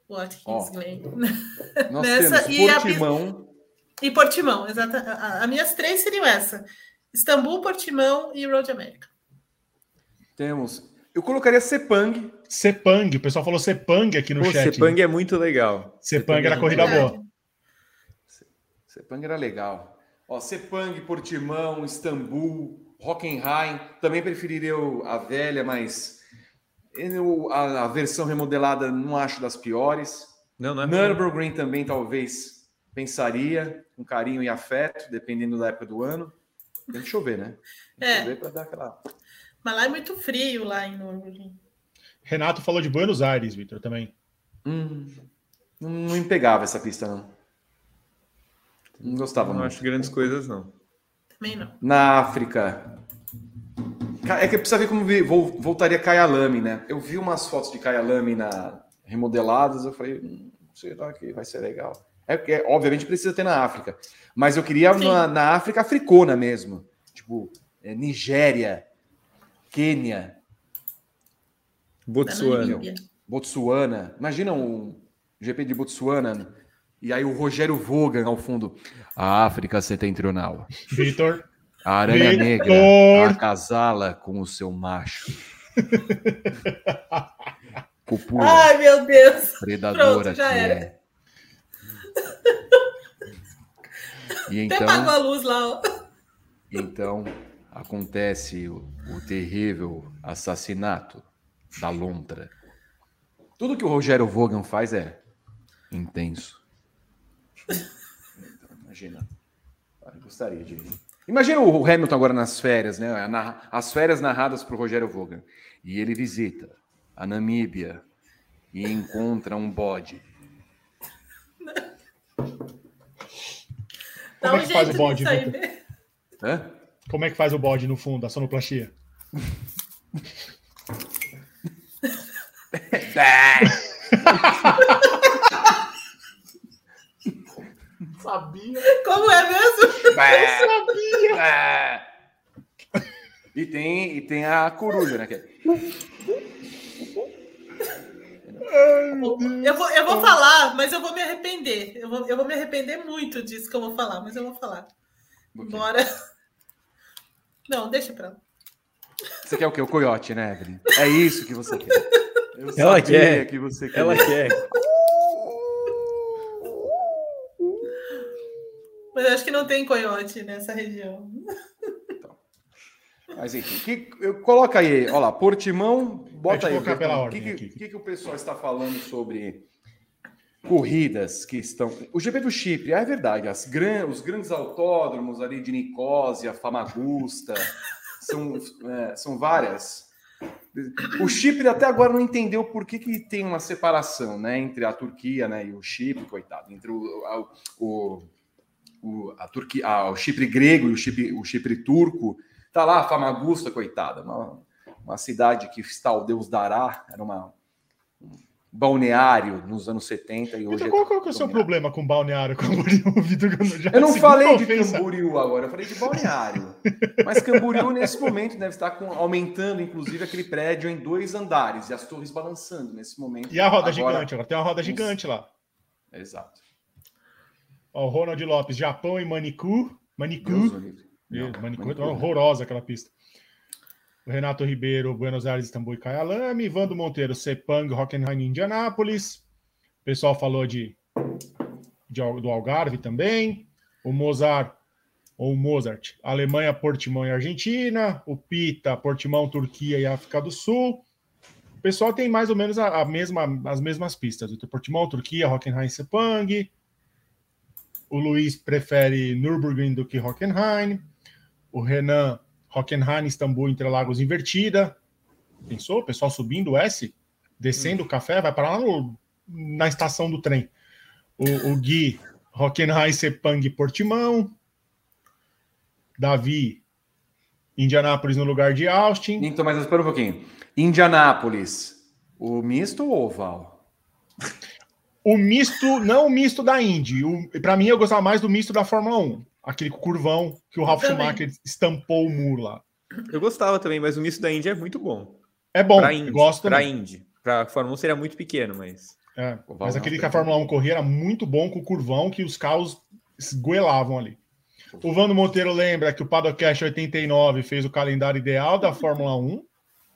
Watkins
Ó,
Glen.
Nós
Nessa-
temos
e a
Portimão,
E Portimão, exata. a- a- As minhas três seriam essa: Istambul, Portimão e Road America.
temos. Eu colocaria Sepang.
Sepang, o pessoal falou Sepang aqui no
Pô,
chat.
Sepang é muito legal.
Sepang era
é
corrida
legal.
boa.
Sepang era legal. Ó, Sepang, Portimão, Istambul, Hockenheim. Também preferiria a velha, mas eu- a, a versão remodelada não acho das piores.
Não, não é.
Nürburgring também talvez pensaria com carinho e afeto, dependendo da época do ano. Tem que chover, né? Tem que
É.
chover para dar aquela.
Mas lá é muito frio, lá em Nürburgring.
Renato falou de Buenos Aires, Vitor, também.
Hum, não, não me pegava essa pista, não. Não gostava
Não
muito.
acho grandes coisas, não.
Também não.
Na África. É que precisa ver como voltaria Kyalami, né? Eu vi umas fotos de Kyalami na remodeladas, eu falei, hum, será que vai ser legal? É que, é, obviamente, precisa ter na África. Mas eu queria
Sim.
na, África africana mesmo. Tipo, é, Nigéria, Quênia,
Botsuana.
Botsuana. Imagina um GP de Botsuana. E aí o Rogério Vogan ao fundo. A África Setentrional.
Vitor,
A aranha
Vitor!
negra acasala com o seu macho. Cupula.
Ai, meu Deus.
Predadora
Pronto, já
que
era.
é. E
Até
então,
apagou a luz lá, ó.
então acontece o, o terrível assassinato da lontra. Tudo que o Rogério Vogan faz é intenso. Imagina. Eu gostaria de. Imagina o Hamilton agora nas férias, né? Na- As férias narradas por Rogério Vogan. E ele visita a Namíbia e encontra um bode.
Como é que faz o bode?
Hã?
Como é que faz o bode no fundo, a sonoplastia? Sabia.
Como é mesmo?
É. E tem, e tem a coruja, né? é-
Eu vou, eu vou falar, mas eu vou me arrepender. Eu vou, eu vou me arrepender muito disso que eu vou falar, mas eu vou falar. Bora. Não, deixa pra lá.
Você quer o quê? O coiote, né, Evelyn? É isso que você quer. Eu
Ela
sabia
quer.
que você quer.
Ela quer.
Mas eu acho que não tem coiote nessa região.
Mas enfim, que, eu, coloca aí, olha lá, Portimão, bota
Deixa eu
aí.
colocar pela
Bertão,
ordem
O que, que, que, que o pessoal está falando sobre corridas que estão. O GP do Chipre, ah, é verdade, as gran... os grandes autódromos ali de Nicósia, Famagusta, são, é, são várias. O Chipre até agora não entendeu por que, que tem uma separação né, entre a Turquia né, e o Chipre, coitado, entre o, o, o, a Turquia, ah, o Chipre grego e o Chipre, o Chipre turco. Tá lá a Famagusta, coitada, uma, uma cidade que está o Deus dará, era uma, um balneário nos anos 70 e hoje é
qual, qual que é o seu problema com balneário Camboriú, Vitor? Já
Eu não falei de
ofensa.
Camboriú agora, eu falei de balneário. Mas Camboriú, nesse momento, deve estar com- aumentando, inclusive, aquele prédio em dois andares e as torres balançando nesse momento.
E a roda
Agora-
gigante, agora tem uma roda gigante lá.
Exato.
Ó, o Ronald Lopes, Japão e Manicu. Manicu.
Deus
Manicu, é horrorosa aquela pista. O Renato Ribeiro, Buenos Aires, Istambul e Kyalami. Vando Monteiro, Sepang, Hockenheim, Indianápolis. O pessoal falou de, de do Algarve também. O Mozart, ou Mozart, Alemanha, Portimão e Argentina. O Pita, Portimão, Turquia e África do Sul. O pessoal tem mais ou menos a, a mesma, as mesmas pistas. O Portimão, Turquia, Hockenheim, Sepang. O Luiz prefere Nürburgring do que Hockenheim. O Renan, Hockenheim, Istambul, Interlagos invertida. Pensou? O pessoal subindo o S, descendo o café, vai parar lá no- na estação do trem. O, o Gui, Hockenheim, Sepang, Portimão. Davi, Indianápolis no lugar de Austin.
Então, mas espera um pouquinho. Indianápolis, o misto ou o oval?
O misto, não o misto da Indy. Para mim, eu gostava mais do misto da Fórmula 1. Aquele curvão que o Ralf. Schumacher estampou o muro lá.
Eu gostava também, mas o misto da Índia é muito bom.
É bom,
pra
eu
Indy.
gosto
pra
também.
Indy. Pra Fórmula 1 seria muito pequeno, mas.
É, mas
não,
aquele que a Fórmula 1 corria era muito bom com o curvão que os carros esgoelavam ali. O Vando Monteiro lembra que o Padocast 89 fez o calendário ideal da Fórmula 1.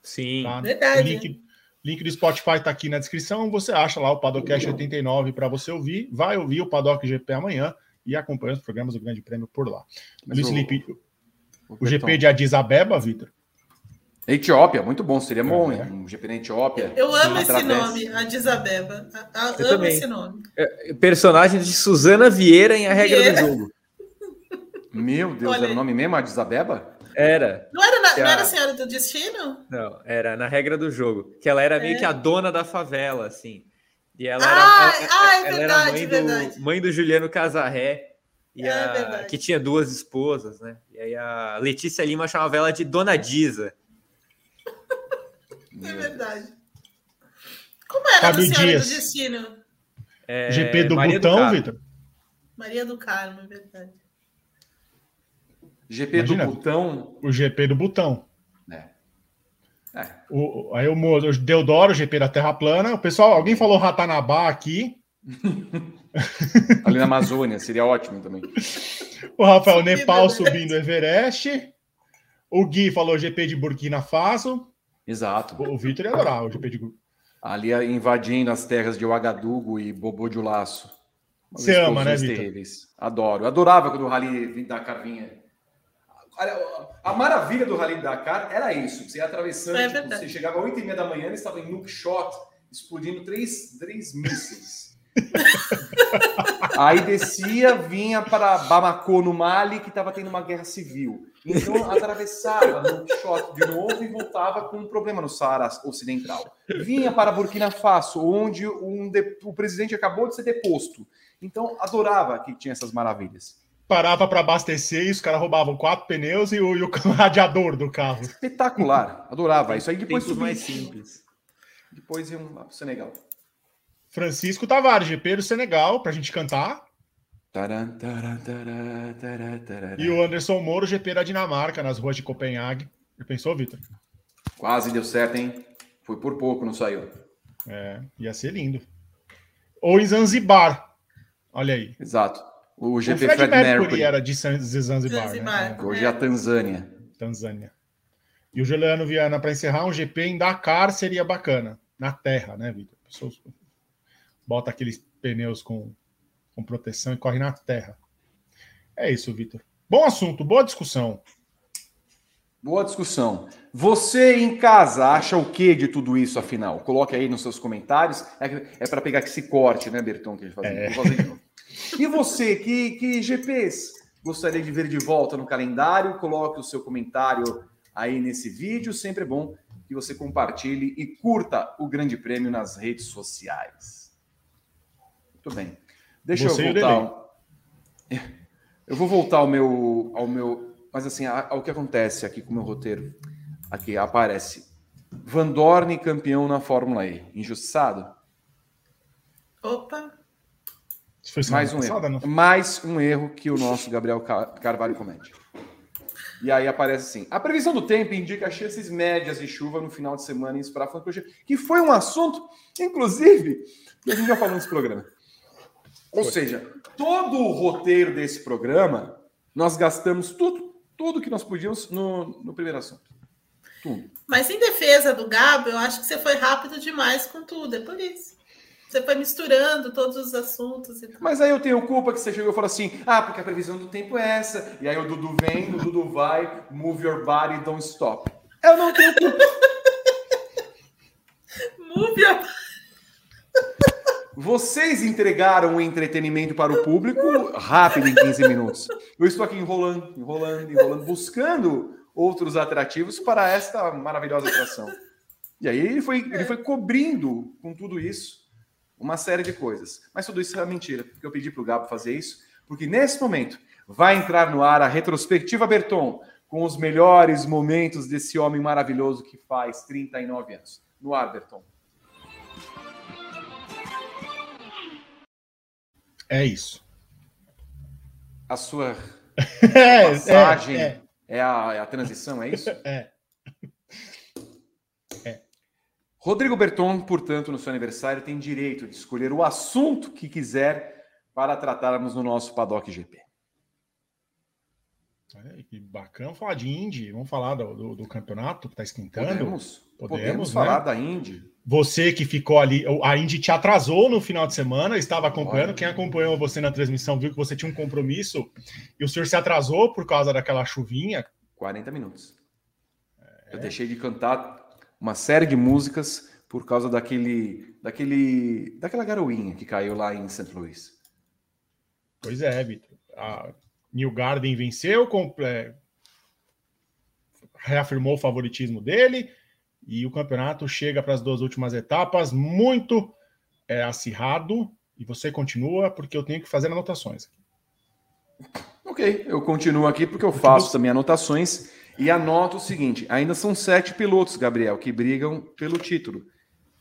Sim.
Tá?
Verdade.
Link, link do Spotify está aqui na descrição. Você acha lá o Padocast 89 para você ouvir. Vai ouvir o Paddock GP amanhã e acompanha os programas do Grande Prêmio por lá.
Mas
Luiz
o-
Felipe,
o
o GP de Addis Abeba, Vitor.
Etiópia, muito bom, seria bom,
É.
hein? Um GP na Etiópia.
Eu amo esse nome, Addis Abeba. A-
Eu
amo
também.
esse nome.
Personagem de Suzana Vieira em A Regra
Vieira.
do Jogo.
Meu Deus,
Olha
era o nome mesmo, Addis Abeba?
Era.
Não era, na- não
a-
era a Senhora do Destino?
Não, era na regra do jogo. Que ela era meio
É.
que a dona da favela, assim. E ela
Ah,
era,
ah, é
ela era
verdade,
mãe,
verdade.
do, mãe do Juliano Casarré. E
É
a- que tinha duas esposas, né? E aí a Letícia Lima chamava ela de Dona Diza.
É verdade. Como era
Fábio
a Senhora
Dias.
do Destino?
É,
GP do
Maria
Butão. Vitor.
Maria do Carmo, é verdade.
GP
Imagina.
do Butão.
O GP do Butão.
É. É.
O, aí o, Deodoro, o GP da Terra Plana. O pessoal, alguém falou Ratanabá aqui.
Ali na Amazônia, seria ótimo também.
O Rafael Nepal
Everest.
subindo o Everest. O Gui falou GP de Burkina Faso.
Exato.
O, o Vitor ia adorar o GP de.
Ali invadindo as terras de Ouagadougou e Bobô de Laço.
Você ama, né, Vitor?
Adoro. Adorava quando o Rally Dakar vinha. A maravilha do Rally Dakar era isso. Você ia atravessando, é tipo, você chegava às 8 e meia da manhã, e estava em Nukshot, explodindo três, três mísseis. Aí descia, vinha para Bamako, no Mali, que estava tendo uma guerra civil. Então atravessava no shot de novo e voltava com um problema no Saara Ocidental. Vinha para Burkina Faso, onde um de... o presidente acabou de ser deposto. Então adorava que tinha essas maravilhas.
Parava para abastecer e os caras roubavam quatro pneus e o, e o radiador do carro.
Espetacular, adorava. Isso aí depois
Tempos mais simples.
Depois iam para o Senegal.
Francisco Tavares, GP do Senegal, para a gente cantar. E o Anderson Moro, GP da Dinamarca, nas ruas de Copenhague. Já pensou, Vitor?
Quase deu certo, hein? Foi por pouco, não saiu.
É, ia ser lindo. Ou em Zanzibar. Olha aí.
Exato. O GP
o Fred, Fred Mercury, Mercury era de Zanzibar. Zanzibar.
Né? Hoje é a Tanzânia.
Tanzânia. E o Juliano Viana, para encerrar, um GP em Dakar seria bacana. Na terra, né, Vitor? Pessoas bota aqueles pneus com, com proteção e corre na terra. É isso, Vitor. Bom assunto, boa discussão.
Boa discussão. Você em casa acha o que de tudo isso, afinal? Coloque aí nos seus comentários. É, é para pegar esse corte, né, Berton, que a gente faz. É. E você, que, que GPs gostaria de ver de volta no calendário? Coloque o seu comentário aí nesse vídeo. Sempre é bom que você compartilhe e curta o Grande Prêmio nas redes sociais. Muito bem. Deixa Você eu voltar. Eu vou voltar ao meu, ao meu, mas assim, ao que acontece aqui com o meu roteiro. Aqui aparece Van Dorn campeão na Fórmula E. Injustiçado?
Opa.
Mais um passada, erro. Não? Mais um erro que o nosso Gabriel Carvalho comete. E aí aparece assim: a previsão do tempo indica chances médias de chuva no final de semana em Spa-Francorchamps, que foi um assunto, inclusive, que a gente já falou nesse programa. Ou seja, todo o roteiro desse programa, nós gastamos tudo, tudo que nós podíamos no, no primeiro assunto. Tudo.
Mas em defesa do Gabo, eu acho que você foi rápido demais com tudo, é por isso. Você foi misturando todos os assuntos.
Mas aí eu tenho culpa que você chegou e falou assim: ah, porque a previsão do tempo é essa. E aí o Dudu vem, o Dudu vai, move your body, don't stop. Eu não tenho culpa.
move your body.
Vocês entregaram o entretenimento para o público rápido em 15 minutos. Eu estou aqui enrolando, enrolando, enrolando, buscando outros atrativos para esta maravilhosa atração. E aí ele foi, ele foi cobrindo com tudo isso uma série de coisas. Mas tudo isso é mentira, porque eu pedi para o Gabo fazer isso, porque nesse momento vai entrar no ar a retrospectiva Berton com os melhores momentos desse homem maravilhoso que faz 39 anos. No ar, Berton.
É isso.
A sua é, passagem é, é. é, a, é a transição, é isso?
É.
é. Rodrigo Berton, portanto, no seu aniversário, tem direito de escolher o assunto que quiser para tratarmos no nosso Paddock GP.
É, que bacana falar de Indy. Vamos falar do, do, do campeonato que está esquentando.
Podemos, podemos, podemos né? falar da Indy.
Você que ficou ali, a Indy te atrasou no final de semana, estava acompanhando. Olha. Quem acompanhou você na transmissão viu que você tinha um compromisso e o senhor se atrasou por causa daquela chuvinha.
40 minutos. É. Eu deixei de cantar uma série de músicas por causa daquele, daquele, daquela garoinha que caiu lá em St. Louis.
Pois é, Vitor. A New Garden venceu, reafirmou o favoritismo dele e o campeonato chega para as duas últimas etapas muito é, acirrado. E você continua, porque eu tenho que fazer anotações.
Ok, eu continuo aqui porque eu faço também anotações e anoto o seguinte: ainda são sete pilotos, Gabriel, que brigam pelo título.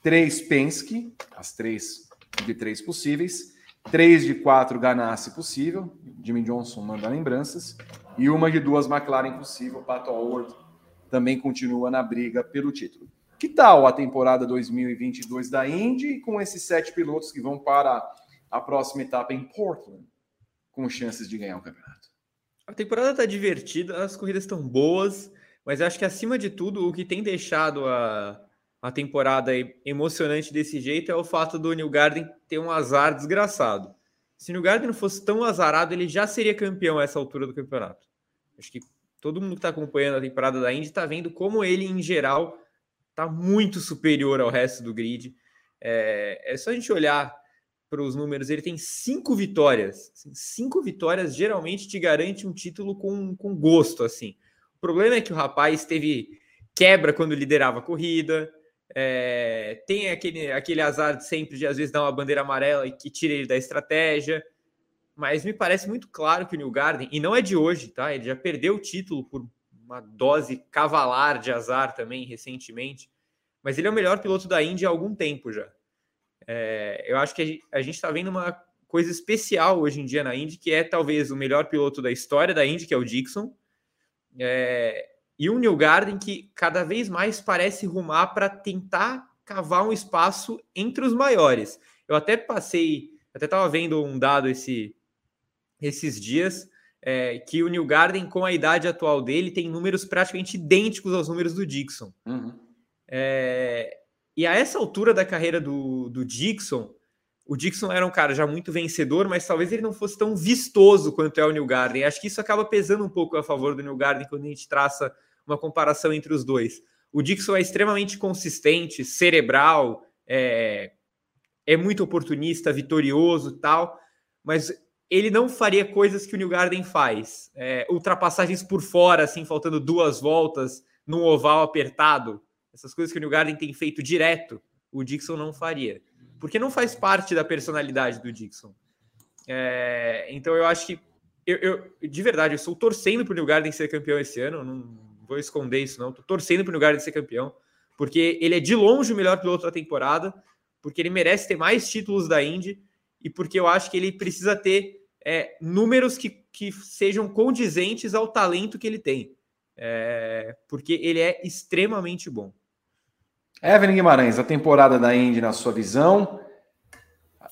Três Penske, as três de três possíveis, três de quatro Ganassi possível, Jimmy Johnson manda lembranças, e uma de duas McLaren possível, Pato Howard também continua na briga pelo título. Que tal a temporada 2022 da Indy com esses sete pilotos que vão para a próxima etapa em Portland com chances de ganhar o campeonato?
A temporada está divertida, as corridas estão boas, Mas acho que acima de tudo, o que tem deixado a, a temporada emocionante desse jeito é o fato do New Garden ter um azar desgraçado. Se o New Garden não fosse tão azarado, ele já seria campeão a essa altura do campeonato. Acho que todo mundo que está acompanhando a temporada da Indy está vendo como ele, em geral, está muito superior ao resto do grid. É, é só a gente olhar para os números, ele tem cinco vitórias. Assim, cinco vitórias geralmente te garante um título com, com gosto, assim. O problema é que o rapaz teve quebra quando liderava a corrida, é, tem aquele, aquele azar de sempre de às vezes dar uma bandeira amarela e que tira ele da estratégia. Mas me parece muito claro que o New Garden, e não é de hoje, tá? Ele já perdeu o título por uma dose cavalar de azar também recentemente. Mas ele é o melhor piloto da Indy há algum tempo já. É, eu acho que a gente está vendo uma coisa especial hoje em dia na Indy, que é talvez o melhor piloto da história da Indy, que é o Dixon. É, e o New Garden que cada vez mais parece rumar para tentar cavar um espaço entre os maiores. Eu até passei, até estava vendo um dado esse, esses dias, é, que o New Garden, com a idade atual dele, tem números praticamente idênticos aos números do Dixon. Uhum. É, e a essa altura da carreira do, do Dixon, o Dixon era um cara já muito vencedor, mas talvez ele não fosse tão vistoso quanto é o New Garden. Acho que isso acaba pesando um pouco a favor do New Garden quando a gente traça uma comparação entre os dois. O Dixon é extremamente consistente, cerebral, é, é muito oportunista, vitorioso tal, mas ele não faria coisas que o New Garden faz. É, ultrapassagens por fora, assim, faltando duas voltas num oval apertado. Essas coisas que o New Garden tem feito direto, o Dixon não faria porque não faz parte da personalidade do Dixon. É, então eu acho que eu, eu, de verdade, eu estou torcendo para o New Garden ser campeão esse ano. Não vou esconder isso, não. Estou torcendo para o New Garden ser campeão, porque ele é de longe o melhor piloto da temporada, porque ele merece ter mais títulos da Indy e porque eu acho que ele precisa ter é, números que, que sejam condizentes ao talento que ele tem. É, porque ele é extremamente bom.
Evelyn Guimarães, a temporada da Indy na sua visão.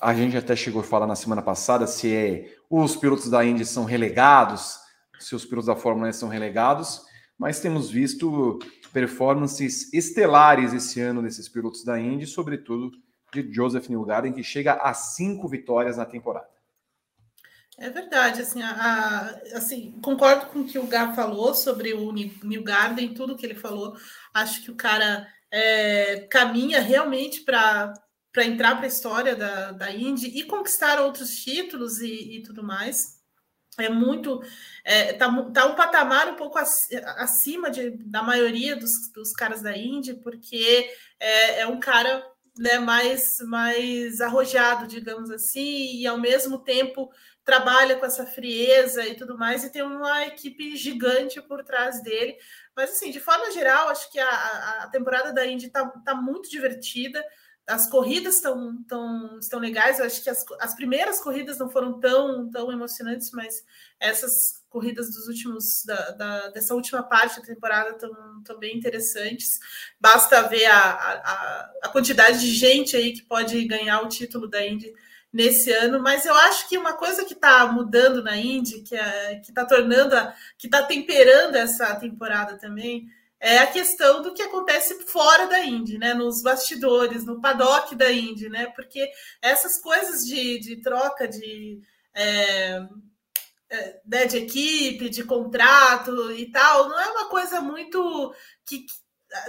A gente até chegou a falar na semana passada se é, os pilotos da Indy são relegados, se os pilotos da Fórmula 1 são relegados, mas temos visto performances estelares esse ano desses pilotos da Indy, sobretudo de Joseph Newgarden, que chega a cinco vitórias na temporada.
É verdade, assim, a, a, assim, concordo com o que o Gá falou sobre o Newgarden, tudo que ele falou. Acho que o cara é, caminha realmente para entrar para a história da, da Indy e conquistar outros títulos e, e tudo mais. É muito. É, tá, tá, um patamar um pouco acima de, da maioria dos, dos caras da Indy, porque é, é um cara né, mais, mais arrojado, digamos assim, e ao mesmo tempo trabalha com essa frieza e tudo mais, e tem uma equipe gigante por trás dele. Mas, assim, de forma geral, acho que a, a temporada da Indy está tá muito divertida. As corridas estão tão, estão legais. Eu acho que as, as primeiras corridas não foram tão, tão emocionantes, mas essas corridas dos últimos da, da dessa última parte da temporada estão bem interessantes. Basta ver a, a, a quantidade de gente aí que pode ganhar o título da Indy nesse ano, mas eu acho que uma coisa que está mudando na Indy, que é, está tornando, a, que está temperando essa temporada também, é a questão do que acontece fora da Indy, né? Nos bastidores, no paddock da Indy, né? Porque essas coisas de, de troca de, é, é, né, de equipe, de contrato e tal, não é uma coisa muito que,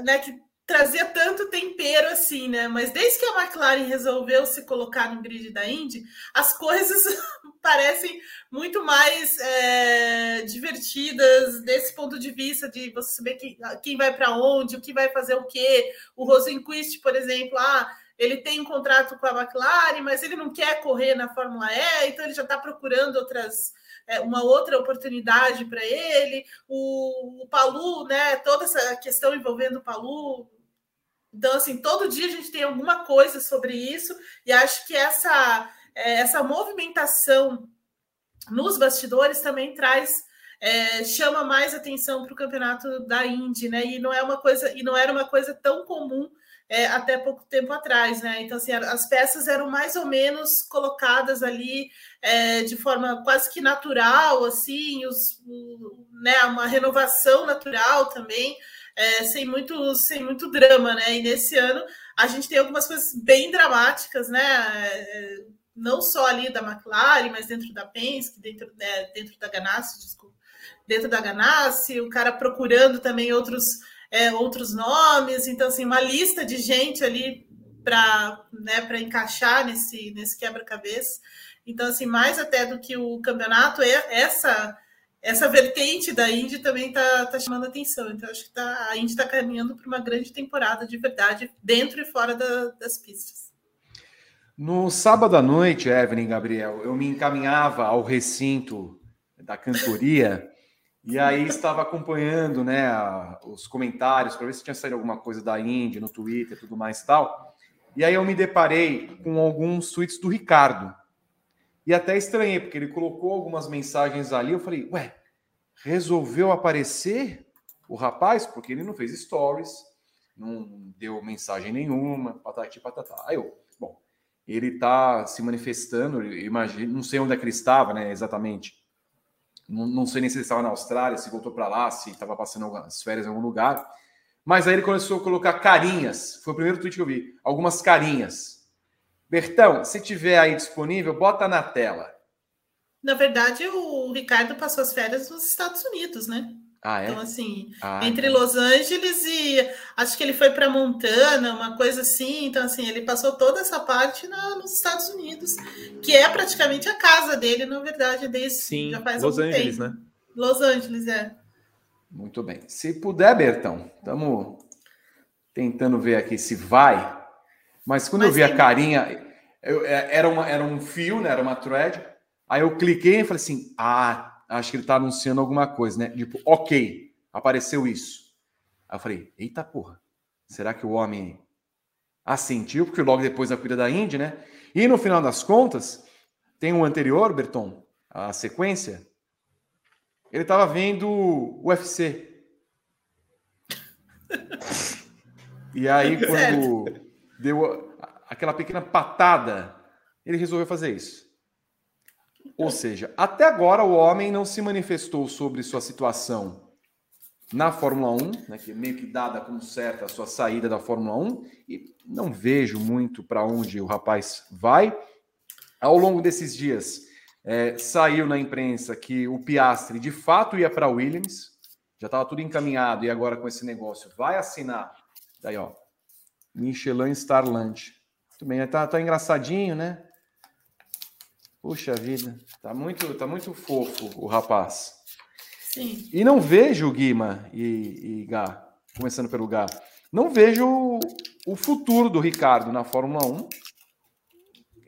né, que trazia tanto tempero assim, né? Mas desde que a McLaren resolveu se colocar no grid da Indy, as coisas parecem muito mais é, divertidas desse ponto de vista de você saber quem, quem vai para onde, o que vai fazer o quê. O Rosenquist, por exemplo, ah, ele tem um contrato com a McLaren, mas ele não quer correr na Fórmula E, então ele já está procurando outras uma outra oportunidade para ele. O, o Palu, né? Toda essa questão envolvendo o Palu. Então, assim, todo dia a gente tem alguma coisa sobre isso, e acho que essa, é, essa movimentação nos bastidores também traz. É, chama mais atenção para o campeonato da Indy, né? E não é uma coisa, e não era uma coisa tão comum é, até pouco tempo atrás, né? Então, assim, as peças eram mais ou menos colocadas ali é, de forma quase que natural, assim, os, o, né, uma renovação natural também, é, sem, muito, sem muito drama, né? E nesse ano a gente tem algumas coisas bem dramáticas, né? É, não só ali da McLaren, mas dentro da Penske, dentro, né, dentro da Ganassi, desculpa, dentro da Ganassi, o cara procurando também outros é, outros nomes, então assim, uma lista de gente ali para né, encaixar nesse, nesse quebra-cabeça. Então, assim, mais até do que o campeonato, é essa essa vertente da Indy também está tá chamando atenção. Então, acho que tá, a Indy está caminhando para uma grande temporada de verdade, dentro e fora da, das pistas.
No sábado à noite, Evelyn Gabriel, eu me encaminhava ao recinto da cantoria e aí estava acompanhando, né, os comentários para ver se tinha saído alguma coisa da Indy no Twitter, tudo mais e tal. E aí eu me deparei com alguns tweets do Ricardo. E até estranhei, porque ele colocou algumas mensagens ali. Eu falei, ué, resolveu aparecer o rapaz? Porque ele não fez stories, não deu mensagem nenhuma, patati patatá. Aí eu, bom, ele está se manifestando, imagino, não sei onde é que ele estava, né, exatamente não, sei nem se ele estava na Austrália, se voltou para lá, se estava passando algumas férias em algum lugar. Mas aí ele começou a colocar carinhas. Foi o primeiro tweet que eu vi. Algumas carinhas. Bertão, se tiver aí disponível, bota na tela.
Na verdade, o Ricardo passou as férias nos Estados Unidos, né?
Ah, é?
Então, assim, ah, entre então. Los Angeles e acho que ele foi para Montana, uma coisa assim. Então, assim, ele passou toda essa parte na, nos Estados Unidos, que é praticamente a casa dele, na verdade, desde
Sim, já faz Los Angeles, tempo. né?
Los Angeles, é.
Muito bem. Se puder, Bertão, estamos tentando ver aqui se vai. Mas quando Mas eu vi a carinha, eu, é, era, uma, era um fio, né? Era uma thread. Aí eu cliquei e falei assim: ah, acho que ele está anunciando alguma coisa, né? Tipo, ok, apareceu isso. Aí eu falei, eita porra, será que o homem assentiu? Porque logo depois da cuida da Indy, né? E no final das contas, tem um anterior, Berton, a sequência. Ele estava vendo o UFC. E aí, quando deu aquela pequena patada, ele resolveu fazer isso. Ou seja, até agora o homem não se manifestou sobre sua situação na Fórmula 1, né, que é meio que dada como certa a sua saída da Fórmula 1, e não vejo muito para onde o rapaz vai. Ao longo desses dias, é, saiu na imprensa que o Piastri de fato ia para Williams, já estava tudo encaminhado, e agora com esse negócio vai assinar. Daí, ó, Michelin Starland. Muito bem, tá, tá engraçadinho, né? Puxa vida, tá muito, tá muito fofo o rapaz.
Sim.
E não vejo o Guima e, e Gá, começando pelo Gá, não vejo o, o futuro do Ricardo na Fórmula 1.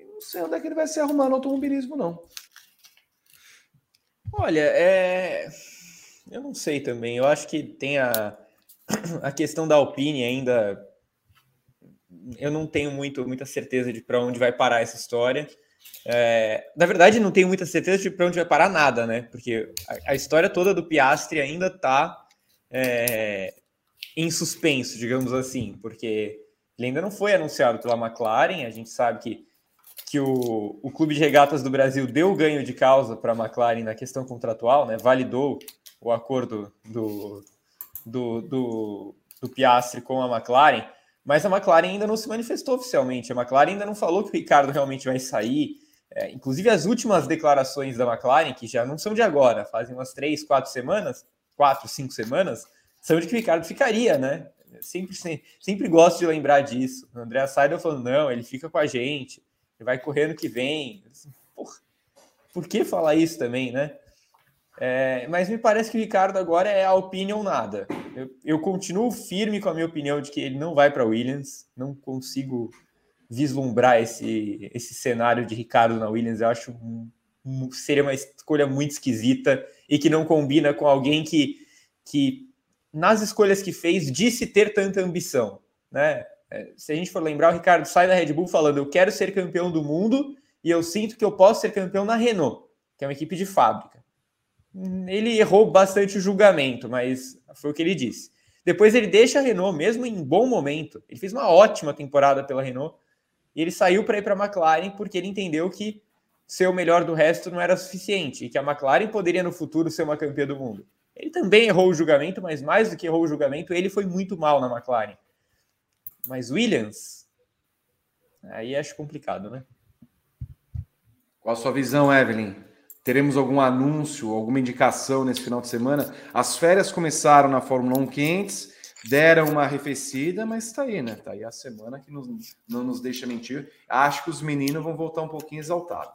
Não sei onde é que ele vai se arrumar no automobilismo, não.
Olha, é... eu não sei também. Eu acho que tem a, a questão da Alpine ainda. Eu não tenho muito, muita certeza de para onde vai parar essa história. É, na verdade, não tenho muita certeza de para onde vai parar nada, né? Porque a, a história toda do Piastri ainda está é, em suspenso, digamos assim, porque ele ainda não foi anunciado pela McLaren. A gente sabe que, que o, o Clube de Regatas do Brasil deu ganho de causa para a McLaren na questão contratual, né? Validou o acordo do, do, do, do Piastri com a McLaren mas a McLaren ainda não se manifestou oficialmente. A McLaren ainda não falou que o Ricardo realmente vai sair. É, inclusive, as últimas declarações da McLaren, que já não são de agora, fazem umas três, quatro semanas, quatro, cinco semanas, são de que o Ricardo ficaria, né? Sempre, sempre, sempre gosto de lembrar disso. O André Seidel falando, não, ele fica com a gente, ele vai correr no que vem. Por que falar isso também, né? É, mas me parece que o Ricardo agora é a opinião nada. Eu, eu, continuo firme com a minha opinião de que ele não vai para Williams. Não consigo vislumbrar esse, esse cenário de Ricardo na Williams. Eu acho seria uma escolha muito esquisita e que não combina com alguém que, que nas escolhas que fez, disse ter tanta ambição. Né? É, se a gente for lembrar, o Ricardo sai da Red Bull falando: Eu quero ser campeão do mundo e eu sinto que eu posso ser campeão na Renault, que é uma equipe de fábrica ele errou bastante o julgamento, mas foi o que ele disse. Depois ele deixa a Renault, mesmo em bom momento. Ele fez uma ótima temporada pela Renault. E ele saiu para ir para a McLaren porque ele entendeu que ser o melhor do resto não era suficiente e que a McLaren poderia no futuro ser uma campeã do mundo. Ele também errou o julgamento, mas mais do que errou o julgamento, ele foi muito mal na McLaren. Mas Williams, aí acho complicado, né?
Qual a sua visão, Evelyn? Teremos algum anúncio, alguma indicação nesse final de semana? As férias começaram na Fórmula 1 quentes, deram uma arrefecida, mas está aí, né? Está aí a semana que nos, não nos deixa mentir. Acho que os meninos vão voltar um pouquinho exaltados.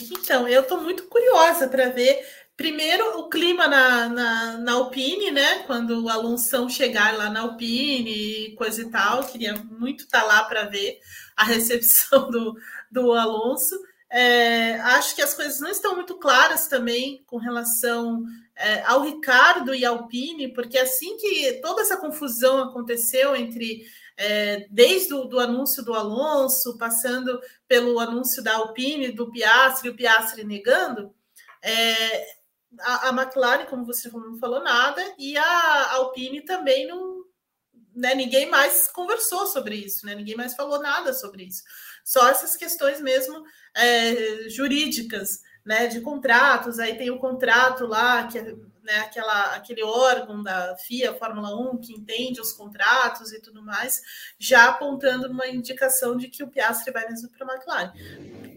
Então, eu estou muito curiosa para ver Primeiro, o clima na, na, na, Alpine, né? Quando o Alonso chegar lá na Alpine e coisa e tal, queria muito estar tá lá para ver a recepção do, do Alonso. É, acho que as coisas não estão muito claras também com relação é, ao Ricardo e Alpine, porque assim que toda essa confusão aconteceu entre é, desde o do anúncio do Alonso, passando pelo anúncio da Alpine, do Piastri, o Piastri negando, é, a, a, McLaren, como você não falou nada, e a Alpine também não. Né, ninguém mais conversou sobre isso, né, ninguém mais falou nada sobre isso. Só essas questões mesmo é, jurídicas, né, de contratos. Aí tem o contrato lá, que é né, aquela, aquele órgão da FIA, Fórmula 1, que entende os contratos e tudo mais, já apontando uma indicação de que o Piastri vai mesmo para a McLaren.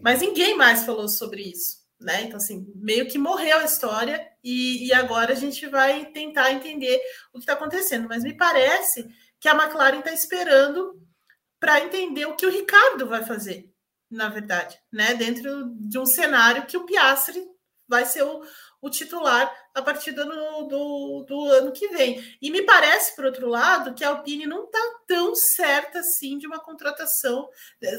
Mas ninguém mais falou sobre isso né? Então, assim, meio que morreu a história e, e agora a gente vai tentar entender o que está acontecendo. Mas me parece que a McLaren está esperando para entender o que o Ricardo vai fazer, na verdade, né? Dentro de um cenário que o Piastri vai ser o, o titular a partir do do, do ano que vem. E me parece, por outro lado, que a Alpine não está tão certa assim de uma contratação,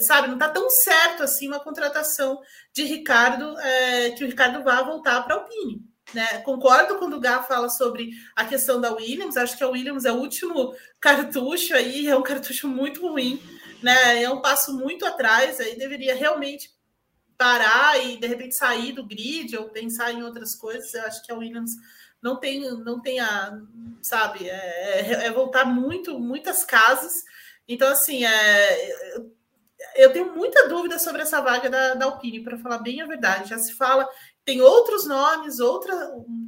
sabe? Não está tão certo assim uma contratação de Ricardo, é, que o Ricardo vá voltar para a Alpine. Né? Concordo quando o Gá fala sobre a questão da Williams, acho que a Williams é o último cartucho aí, é um cartucho muito ruim, né? É um passo muito atrás, aí deveria realmente parar e de repente sair do grid ou pensar em outras coisas. Eu acho que a Williams não tem, não tem a, sabe, é, é, é voltar muito, muitas casas. Então, assim, é, eu tenho muita dúvida sobre essa vaga da, da Alpine, para falar bem a verdade. Já se fala, tem outros nomes, outra,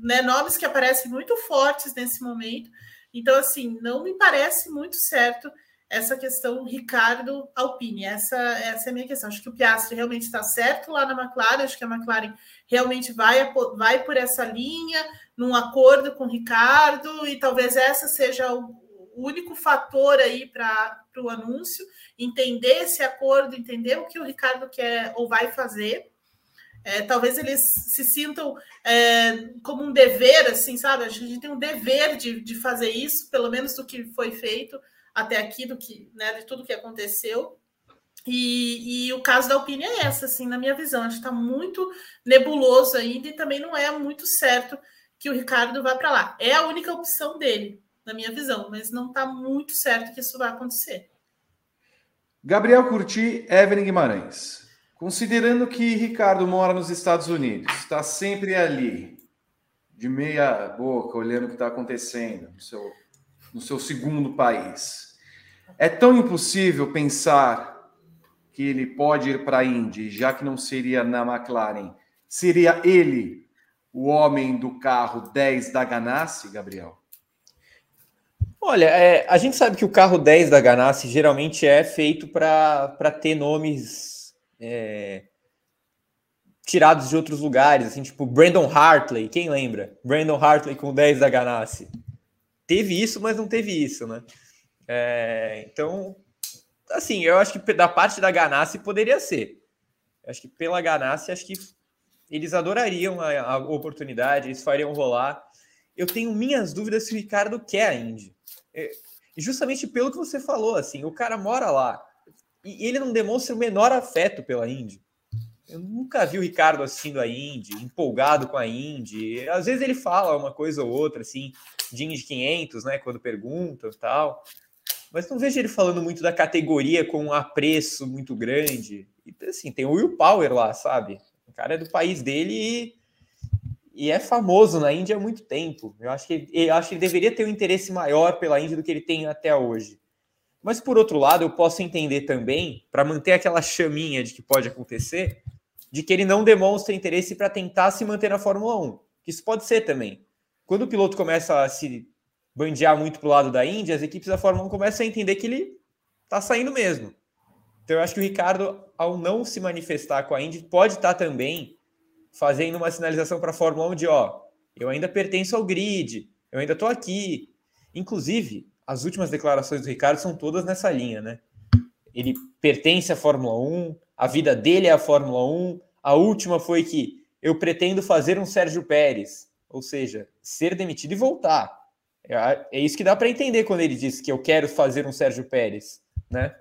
né, nomes que aparecem muito fortes nesse momento. Então, assim, não me parece muito certo essa questão Ricardo Alpine. Essa, essa é a minha questão. Acho que o Piastri realmente está certo lá na McLaren. Acho que a McLaren realmente vai, vai por essa linha, num acordo com o Ricardo, e talvez essa seja o único fator aí para o anúncio. Entender esse acordo, entender o que o Ricardo quer ou vai fazer. É, talvez eles se sintam é, como um dever, assim, sabe? A gente tem um dever de, de fazer isso, pelo menos do que foi feito até aqui do que, né, de tudo que aconteceu. E, e, o caso da Alpine é essa, assim, na minha visão. Acho que está muito nebuloso ainda e também não é muito certo que o Ricardo vá para lá. É a única opção dele, na minha visão, mas não está muito certo que isso vai acontecer.
Gabriel Curti, Evelyn Guimarães. Considerando que Ricardo mora nos Estados Unidos, está sempre ali, de meia boca, olhando o que está acontecendo no seu no seu segundo país. É tão impossível pensar que ele pode ir para a Indy, já que não seria na McLaren. Seria ele o homem do carro 10 da Ganassi, Gabriel?
Olha, é, a gente sabe que o carro 10 da Ganassi geralmente é feito para ter nomes é, tirados de outros lugares, assim, tipo Brandon Hartley, quem lembra? Brandon Hartley com o 10 da Ganassi teve isso, mas não teve isso, né? É, então, assim, eu acho que da parte da Ganassi poderia ser. Eu acho que pela Ganassi, acho que eles adorariam a, a, oportunidade, eles fariam rolar. Eu tenho minhas dúvidas se o Ricardo quer a Indy. É, justamente pelo que você falou, assim, o cara mora lá e ele não demonstra o menor afeto pela Indy. Eu nunca vi o Ricardo assistindo a Indy, empolgado com a Indy. Às vezes ele fala uma coisa ou outra, assim, de Indy 500, né, quando perguntam e tal. Mas não vejo ele falando muito da categoria com um apreço muito grande. E, assim, tem o Will Power lá, sabe? O cara é do país dele e, e é famoso na Índia há muito tempo. Eu acho que eu acho que ele deveria ter um interesse maior pela Índia do que ele tem até hoje. Mas por outro lado, eu posso entender também, para manter aquela chaminha de que pode acontecer, de que ele não demonstra interesse para tentar se manter na Fórmula 1. Isso pode ser também. Quando o piloto começa a se bandear muito para o lado da Índia, as equipes da Fórmula 1 começam a entender que ele está saindo mesmo. Então eu acho que o Ricardo, ao não se manifestar com a Indy, pode estar tá também fazendo uma sinalização para a Fórmula 1 de ó, eu ainda pertenço ao grid, eu ainda estou aqui. Inclusive, as últimas declarações do Ricardo são todas nessa linha, né? Ele pertence à Fórmula 1, a vida dele é a Fórmula 1. A última foi que eu pretendo fazer um Sérgio Pérez, ou seja, ser demitido e voltar. É, é isso que dá para entender quando ele diz que eu quero fazer um Sérgio Pérez, né?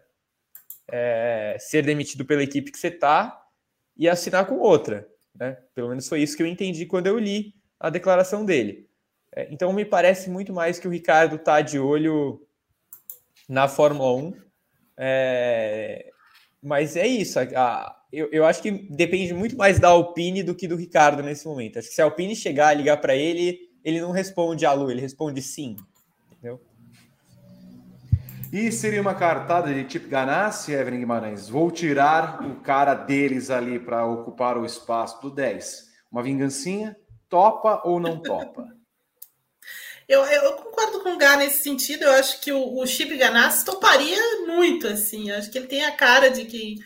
É, ser demitido pela equipe que você tá e assinar com outra, né? Pelo menos foi isso que eu entendi quando eu li a declaração dele. É, então me parece muito mais que o Ricardo tá de olho na Fórmula 1. É, mas é isso. A, eu, eu acho que depende muito mais da Alpine do que do Ricardo nesse momento. Acho que se a Alpine chegar, ligar para ele, ele não responde alô, ele responde sim. Entendeu?
E seria uma cartada de tipo Ganassi, Evelyn Guimarães. Vou tirar o cara deles ali para ocupar o espaço do 10. Uma vingancinha? Topa ou não topa?
Eu, eu, concordo com o Gá nesse sentido. Eu acho que o, o Chip Ganassi toparia muito, assim. Eu acho que ele tem a cara de quem,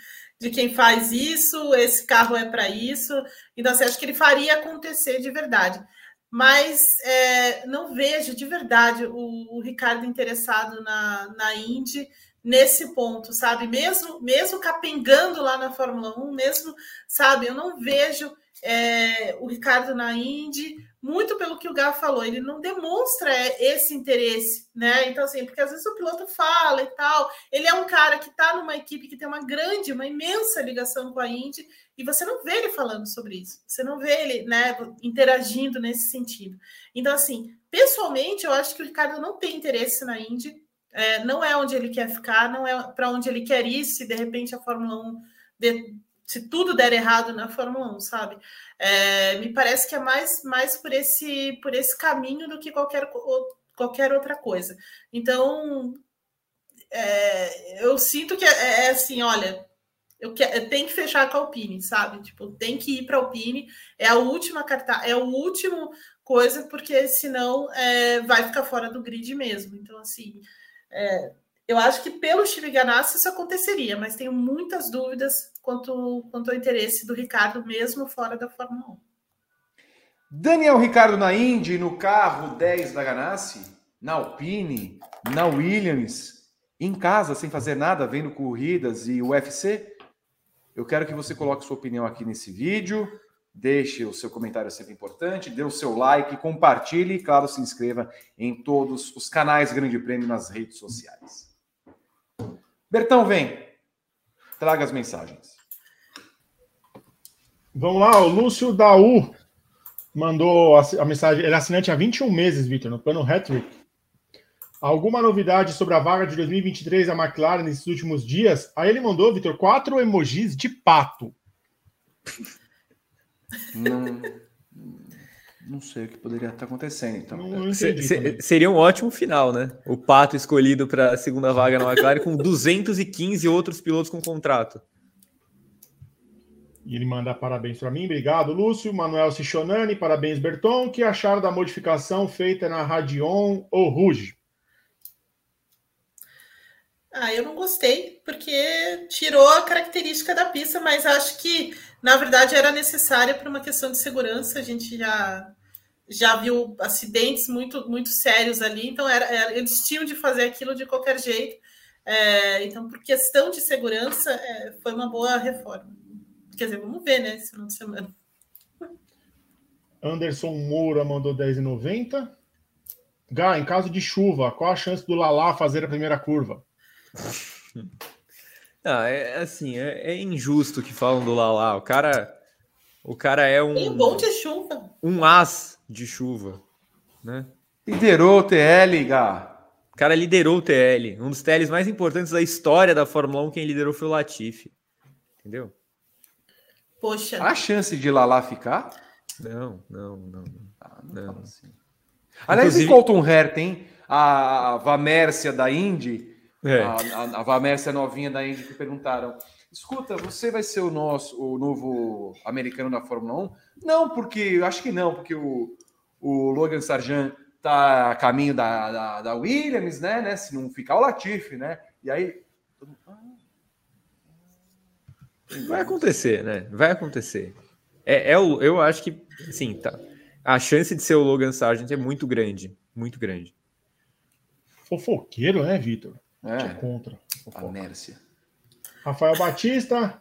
de quem faz isso, esse carro é para isso. Então, assim, acho que ele faria acontecer de verdade mas é, não vejo de verdade o, o, Ricardo interessado na, na Indy nesse ponto, sabe? Mesmo, mesmo capengando lá na Fórmula 1, mesmo, sabe? Eu não vejo é, o Ricardo na Indy, muito pelo que o Gá falou, ele não demonstra esse interesse, né? Então, assim, porque às vezes o piloto fala e tal, ele é um cara que está numa equipe que tem uma grande, uma imensa ligação com a Indy, e você não vê ele falando sobre isso, você não vê ele né, interagindo nesse sentido. Então, assim, pessoalmente, eu acho que o Ricardo não tem interesse na Indy, é, não é onde ele quer ficar, não é para onde ele quer ir, se de repente a Fórmula 1, de, se tudo der errado na Fórmula 1, sabe? É, me parece que é mais, mais por, esse, por esse caminho do que qualquer, qualquer outra coisa. Então, é, eu sinto que é, é assim, olha, eu, que, eu tenho que fechar com a Alpine, sabe? Tipo, tem que ir para a Alpine, é a última carta, é o último coisa, porque senão é, vai ficar fora do grid mesmo. Então, assim, é, eu acho que pelo Chile Ganassi isso aconteceria, mas tenho muitas dúvidas quanto, quanto ao interesse do Ricardo, mesmo fora da Fórmula 1.
Daniel Ricardo na Indy, no carro 10 da Ganassi, na Alpine, na Williams, em casa, sem fazer nada, vendo corridas e UFC? Eu quero que você coloque sua opinião aqui nesse vídeo, deixe o seu comentário sempre importante, dê o seu like, compartilhe e, claro, se inscreva em todos os canais Grande Prêmio nas redes sociais. Bertão, vem. Traga as mensagens.
Vamos lá, o Lúcio Daú mandou a, mensagem. Ele é assinante há 21 meses, Vitor, no plano Hattrick. Alguma novidade sobre a vaga de 2023 da McLaren nesses últimos dias? Aí ele mandou, Vitor, quatro emojis de pato.
Não, não sei o que poderia estar acontecendo. Então. Não, não
seria um ótimo final, né? O pato escolhido para a segunda vaga na McLaren com 215 outros pilotos com contrato.
E ele manda parabéns para mim. Obrigado, Lúcio. Manuel Cichonani, parabéns, Berton. O que acharam da modificação feita na Radion ou Rouge?
Ah, eu não gostei, porque tirou a característica da pista, mas acho que, na verdade, era necessária para uma questão de segurança. A gente já, já viu acidentes muito, muito sérios ali, então era, era eles tinham de fazer aquilo de qualquer jeito. É, então, por questão de segurança, é, foi uma boa reforma. Quer dizer, vamos ver, né, esse final de semana.
Anderson Moura mandou 10,90. Gá, em caso de chuva, qual a chance do Lala fazer a primeira curva?
Não, é, assim, é, é, injusto que falam do Lala. O cara, o cara é um.
Tem bom de chuva.
Um as de chuva, né?
Liderou o TL, Gá.
O cara liderou o TL. Um dos TLs mais importantes da história da Fórmula 1, quem liderou foi o Latifi. Entendeu?
Poxa.
A chance de Lala ficar?
Não, não, não.
Ah, não,
Não.
assim. Aliás,
Inclusive-
e Colton Herta, hein? A, a Vamércia da Indy,
É.
a, a, a Vamércia novinha da Indy que perguntaram: escuta, você vai ser o nosso, o novo americano da Fórmula 1? Não, porque eu acho que não, porque o, o Logan Sargent tá a caminho da, da, da Williams, né, né? Se não ficar o Latifi, né? E aí. "Ah."
Vai acontecer, né? Vai acontecer. É, é o, eu acho que, sim, tá. A chance de ser o Logan Sargent é muito grande. Muito grande.
Fofoqueiro, né, Vitor? Tinha
É,
contra.
a. Nércia.
Rafael Batista,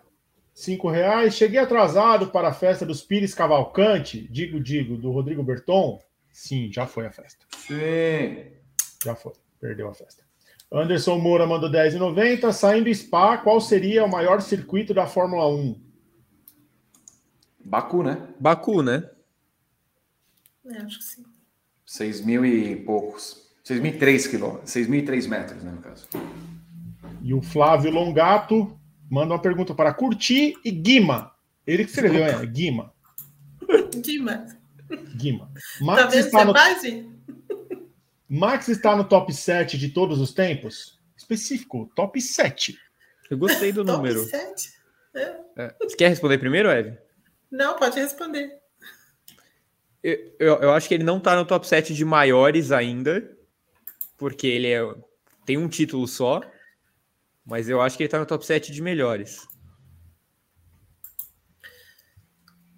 cinco reais. Cheguei atrasado para a festa dos Pires Cavalcante. Digo, digo, do Rodrigo Berton. Sim, já foi a festa.
Sim.
Já foi. Perdeu a festa. Anderson Moura mandou 10,90. Saindo Spa, qual seria o maior circuito da Fórmula 1?
Baku, né?
Baku, né?
É, acho que sim.
6 mil e poucos. 6.003 quilômetros. 6.003 metros, né, no caso.
E o Flávio Longato manda uma pergunta para Curti e Guima. Ele que escreveu, é Guima.
Demais.
Guima.
Tá
Max,
vendo?
está no? Max está no top 7 de todos os tempos? Específico, top 7.
Eu gostei do
Top
número.
7?
É. Você quer responder primeiro, Eve?
Não, pode responder.
Eu, eu, eu acho que ele não tá no top 7 de maiores ainda, porque ele é, tem um título só, mas eu acho que ele tá no top 7 de melhores.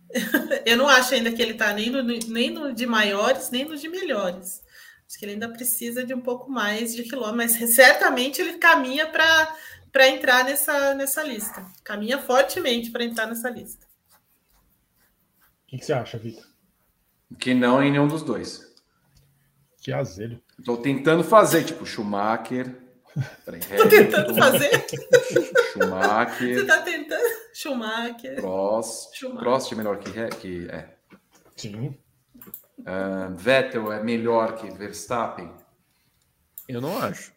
Eu não acho ainda que ele tá nem no, nem no de maiores, nem no de melhores. Acho que ele ainda precisa de um pouco mais de quilômetros, mas certamente ele caminha para entrar nessa, nessa lista. Caminha fortemente para entrar nessa lista.
O que, que você acha, Vitor?
Que não em nenhum dos dois.
Que azedo.
Estou tentando fazer, tipo, Schumacher.
Tô tentando fazer. Você
Schumacher,
tá tentando. Schumacher.
Prost.
Schumacher.
Prost é melhor que, que é.
Sim.
Ah, Vettel é melhor que Verstappen.
Eu não acho.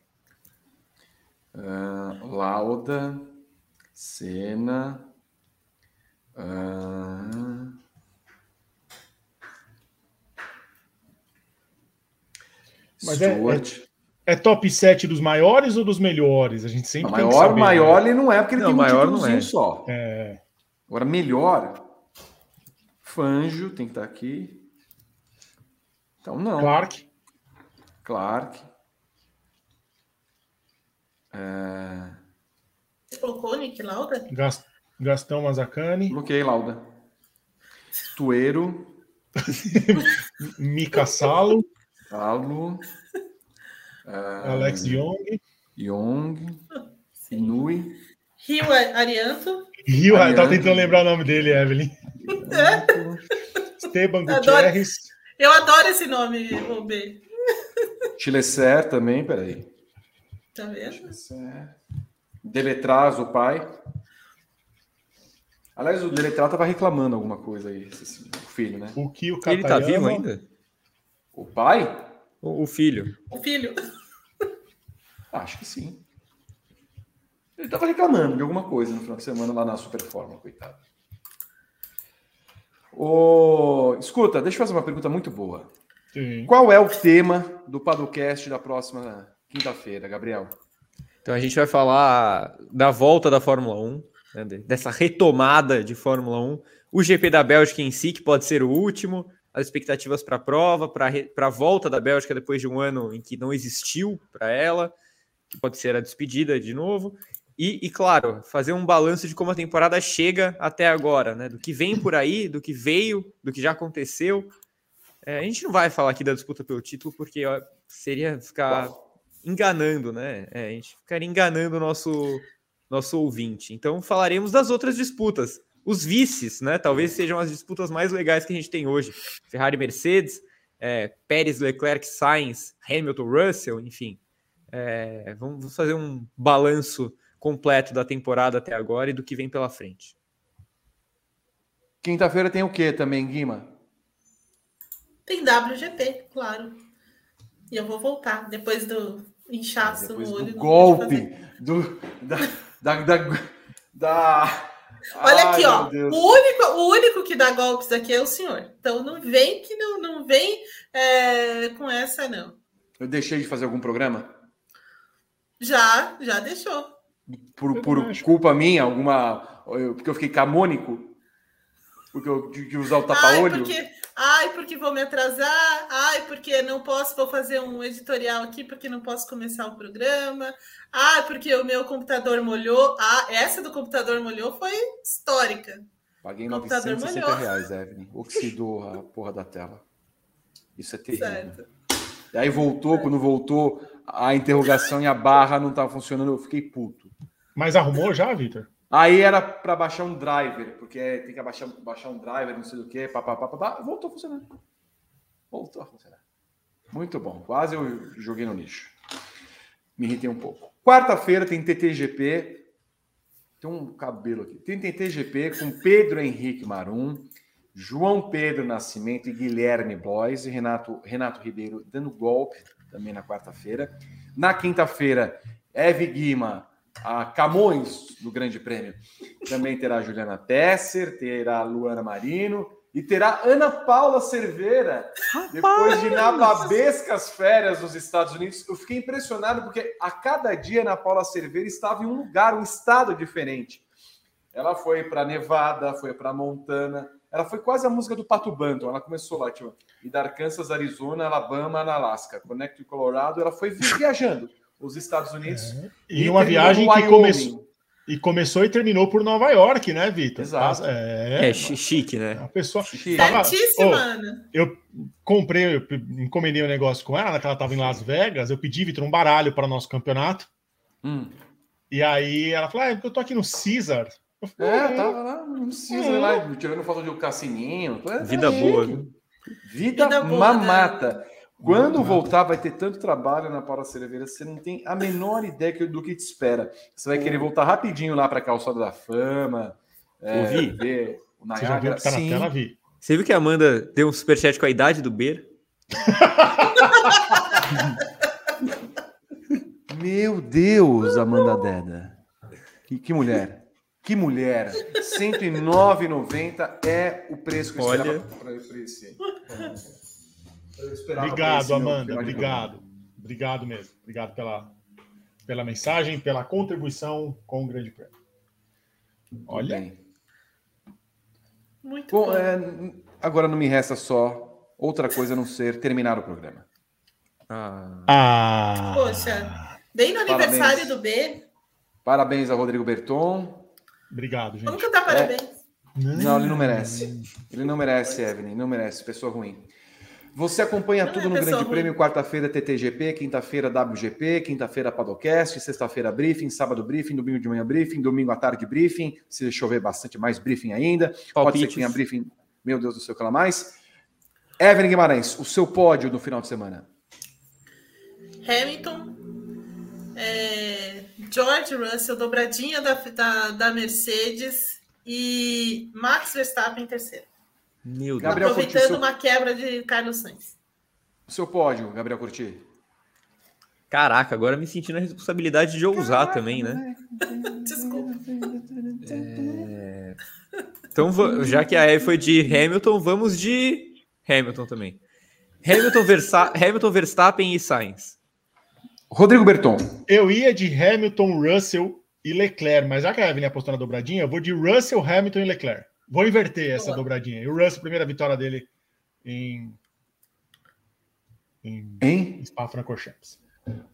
Ah, Lauda, Senna. ah,
Mas é-
Stewart.
É top 7 dos maiores ou dos melhores? A gente sempre
Não,
tem que
maior,
saber,
maior
né?
ele não é, porque ele
Não,
tem um
maior não é.
só.
É,
Agora, melhor. Fanjo tem que estar aqui. Então, não.
Clark.
Clark. É...
Você colocou o Nick Lauda?
Gas- Gastão Mazacane.
Bloqueei, Lauda. Tuero.
Mika Salo.
Allo.
Alex Young.
Young. Inui.
Rio Arianto.
Rio, eu tava tentando lembrar o nome dele, Evelyn. Esteban. Gutierrez.
Eu adoro esse nome, o B.
Chilecer também, peraí.
Tá vendo?
Chilecer. Deletraz, o pai. Aliás, o Deletraz tava reclamando alguma coisa aí, esse- o filho, né?
O Kio
Ele tá vivo ainda?
O pai?
O, o filho.
O filho.
Acho que sim. Ele tava reclamando de alguma coisa no final de semana lá na Superforma, coitado. Ô, escuta, deixa eu fazer uma pergunta muito boa.
Sim.
Qual é o tema do Padocast da próxima quinta-feira, Gabriel?
Então a gente vai falar da volta da Fórmula 1, né, de- dessa retomada de Fórmula 1, o GP da Bélgica em si, que pode ser o último, as expectativas para a prova, para a volta da Bélgica depois de um ano em que não existiu para ela, que pode ser a despedida de novo. E, e, claro, fazer um balanço de como a temporada chega até agora, né? Do que vem por aí, do que veio, do que já aconteceu. É, a gente não vai falar aqui da disputa pelo título, porque ó, seria ficar enganando, né? É, a gente ficaria enganando o nosso, nosso ouvinte. Então falaremos das outras disputas. Os vices, né? Talvez sejam as disputas mais legais que a gente tem hoje. Ferrari Mercedes, é, Pérez, Leclerc, Sainz, Hamilton, Russell, enfim. É, vamos fazer um balanço completo da temporada até agora e do que vem pela frente.
Quinta-feira tem o que também, Guima?
Tem WGP, claro. E eu vou voltar depois do inchaço
Depois
no olho.
do golpe, do, da, da, da, da,
Olha aqui, ó. O único, o único que dá golpes aqui é o senhor. Então não vem que não, não vem é, com essa, não.
Eu deixei de fazer algum programa?
Já, já deixou.
Por, por culpa minha, alguma. Porque eu fiquei camônico? Porque eu tive que usar o tapa-olho?
Ai, porque, ai, porque vou me atrasar. Ai, porque não posso, vou fazer um editorial aqui porque não posso começar o programa. Ah, porque o meu computador molhou. Ah, essa do computador molhou foi histórica.
Paguei 960 molhou. reais, Evelyn. Oxidou a porra da tela. Isso é terrível. Certo. E aí voltou, quando voltou, a interrogação e a barra não estava funcionando, eu fiquei puto.
Mas arrumou já, Vitor?
Aí era para baixar um driver, porque tem que baixar, baixar um driver, não sei do que, papapá, papá. Voltou a funcionar. Voltou a funcionar. Muito bom. Quase eu joguei no lixo. Me irritei um pouco. Quarta-feira tem TTGP. Tem um cabelo aqui. Tem TTGP com Pedro Henrique Marum, João Pedro Nascimento e Guilherme Blois e Renato, Renato Ribeiro dando golpe também na quarta-feira. Na quinta-feira, Eve Guima a Camões do Grande Prêmio. Também terá a Juliana Tesser, terá a Luana Marino e terá Ana Paula Cerveira, depois de nababescas férias nos Estados Unidos. Eu fiquei impressionado porque a cada dia Ana Paula Cerveira estava em um lugar, um estado diferente. Ela foi para Nevada, foi para Montana, ela foi quase a música do Pato Banton. Ela começou lá, tipo, e da Arkansas, Arizona, Alabama, Alaska, Connecticut, Colorado. Ela foi viajando os Estados Unidos.
É. E, e uma viagem que começou. E começou e terminou por Nova York, né, Vitor?
Exato.
É, é chique, né?
A pessoa.
Chique. Tava, oh,
eu comprei, eu encomendei um negócio com ela, que ela estava em Las Vegas. Eu pedi, Vitor, um baralho para o nosso campeonato. Hum. E aí ela falou: ah, eu tô aqui no Caesar.
Falei, é, tava lá no Caesar, é. lá, tirando foto de um cassininho.
Vida é, boa.
Vida, Vida boa, mamata. Né? Quando voltar, vai ter tanto trabalho na Paula Cerveira, você não tem a menor ideia do que te espera. Você vai querer voltar rapidinho lá para a Calçada da Fama.
É, Ouvi.
Ver o Você já viu que tá na tela, vi.
Você viu que a Amanda deu um superchat com a idade do Ber?
Meu Deus, Amanda Deda. Que, que mulher. Que mulher. R$ 109,90 é o preço que eu
Olha.
para esse.
Obrigado, Amanda. Obrigado. Obrigado mesmo. Obrigado pela, pela mensagem, pela contribuição com o Grande Prêmio. Olha. Bem.
Muito bom. bom.
É, agora não me resta só outra coisa a não ser terminar o programa.
Ah. ah. Poxa, bem no parabéns. aniversário do B.
Parabéns a Rodrigo Berton.
Obrigado, gente.
Vamos cantar parabéns. É...
Não, ele não merece. Ele não merece, Evelyn. Não merece. Pessoa ruim. Você acompanha tudo no Grande ruim. Prêmio, quarta-feira TTGP, quinta-feira WGP, quinta-feira Padocast, sexta-feira briefing, sábado briefing, domingo de manhã briefing, domingo à tarde briefing, se chover bastante mais briefing ainda. Palpites. Pode ser que tenha briefing, meu Deus do céu, que ela mais. Evelyn Guimarães, o seu pódio no final de semana.
Hamilton, é, George Russell, dobradinha da, da, da Mercedes e Max Verstappen em terceiro.
Meu Deus.
Gabriel Aproveitando Curti, uma quebra de Carlos Sainz.
Seu pódio, Gabriel Curti.
Caraca, agora me sentindo a responsabilidade de ousar Caraca, também, né?
Desculpa.
É... Então, já que a E foi de Hamilton, vamos de Hamilton também. Hamilton, Versa... Hamilton Verstappen e Sainz.
Rodrigo Berton.
Eu ia de Hamilton, Russell e Leclerc, mas já que a Evelyn apostou na dobradinha, eu vou de Russell, Hamilton e Leclerc. Vou inverter essa Boa. dobradinha. E o Russell, primeira vitória dele em.
Em, em?
Spa-Francorchamps.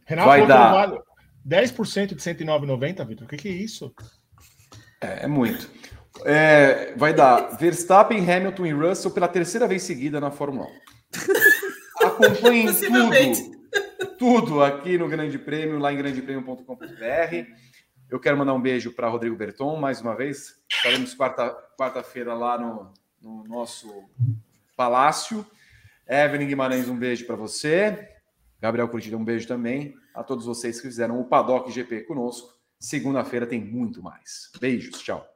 Renato Vai dar... Vale 10% de 109,90, Vitor. O que, que é isso?
É, é muito. É, vai dar Verstappen, Hamilton e Russell pela terceira vez seguida na Fórmula 1. Acompanhem tudo, tudo aqui no Grande Prêmio, lá em grandepremio.com.br. Eu quero mandar um beijo para Rodrigo Berton, mais uma vez. Estaremos quarta-feira quarta lá no, no, nosso palácio. Evelyn Guimarães, um beijo para você. Gabriel Curtida, um beijo também. A todos vocês que fizeram o Paddock GP conosco. Segunda-feira tem muito mais. Beijos, tchau.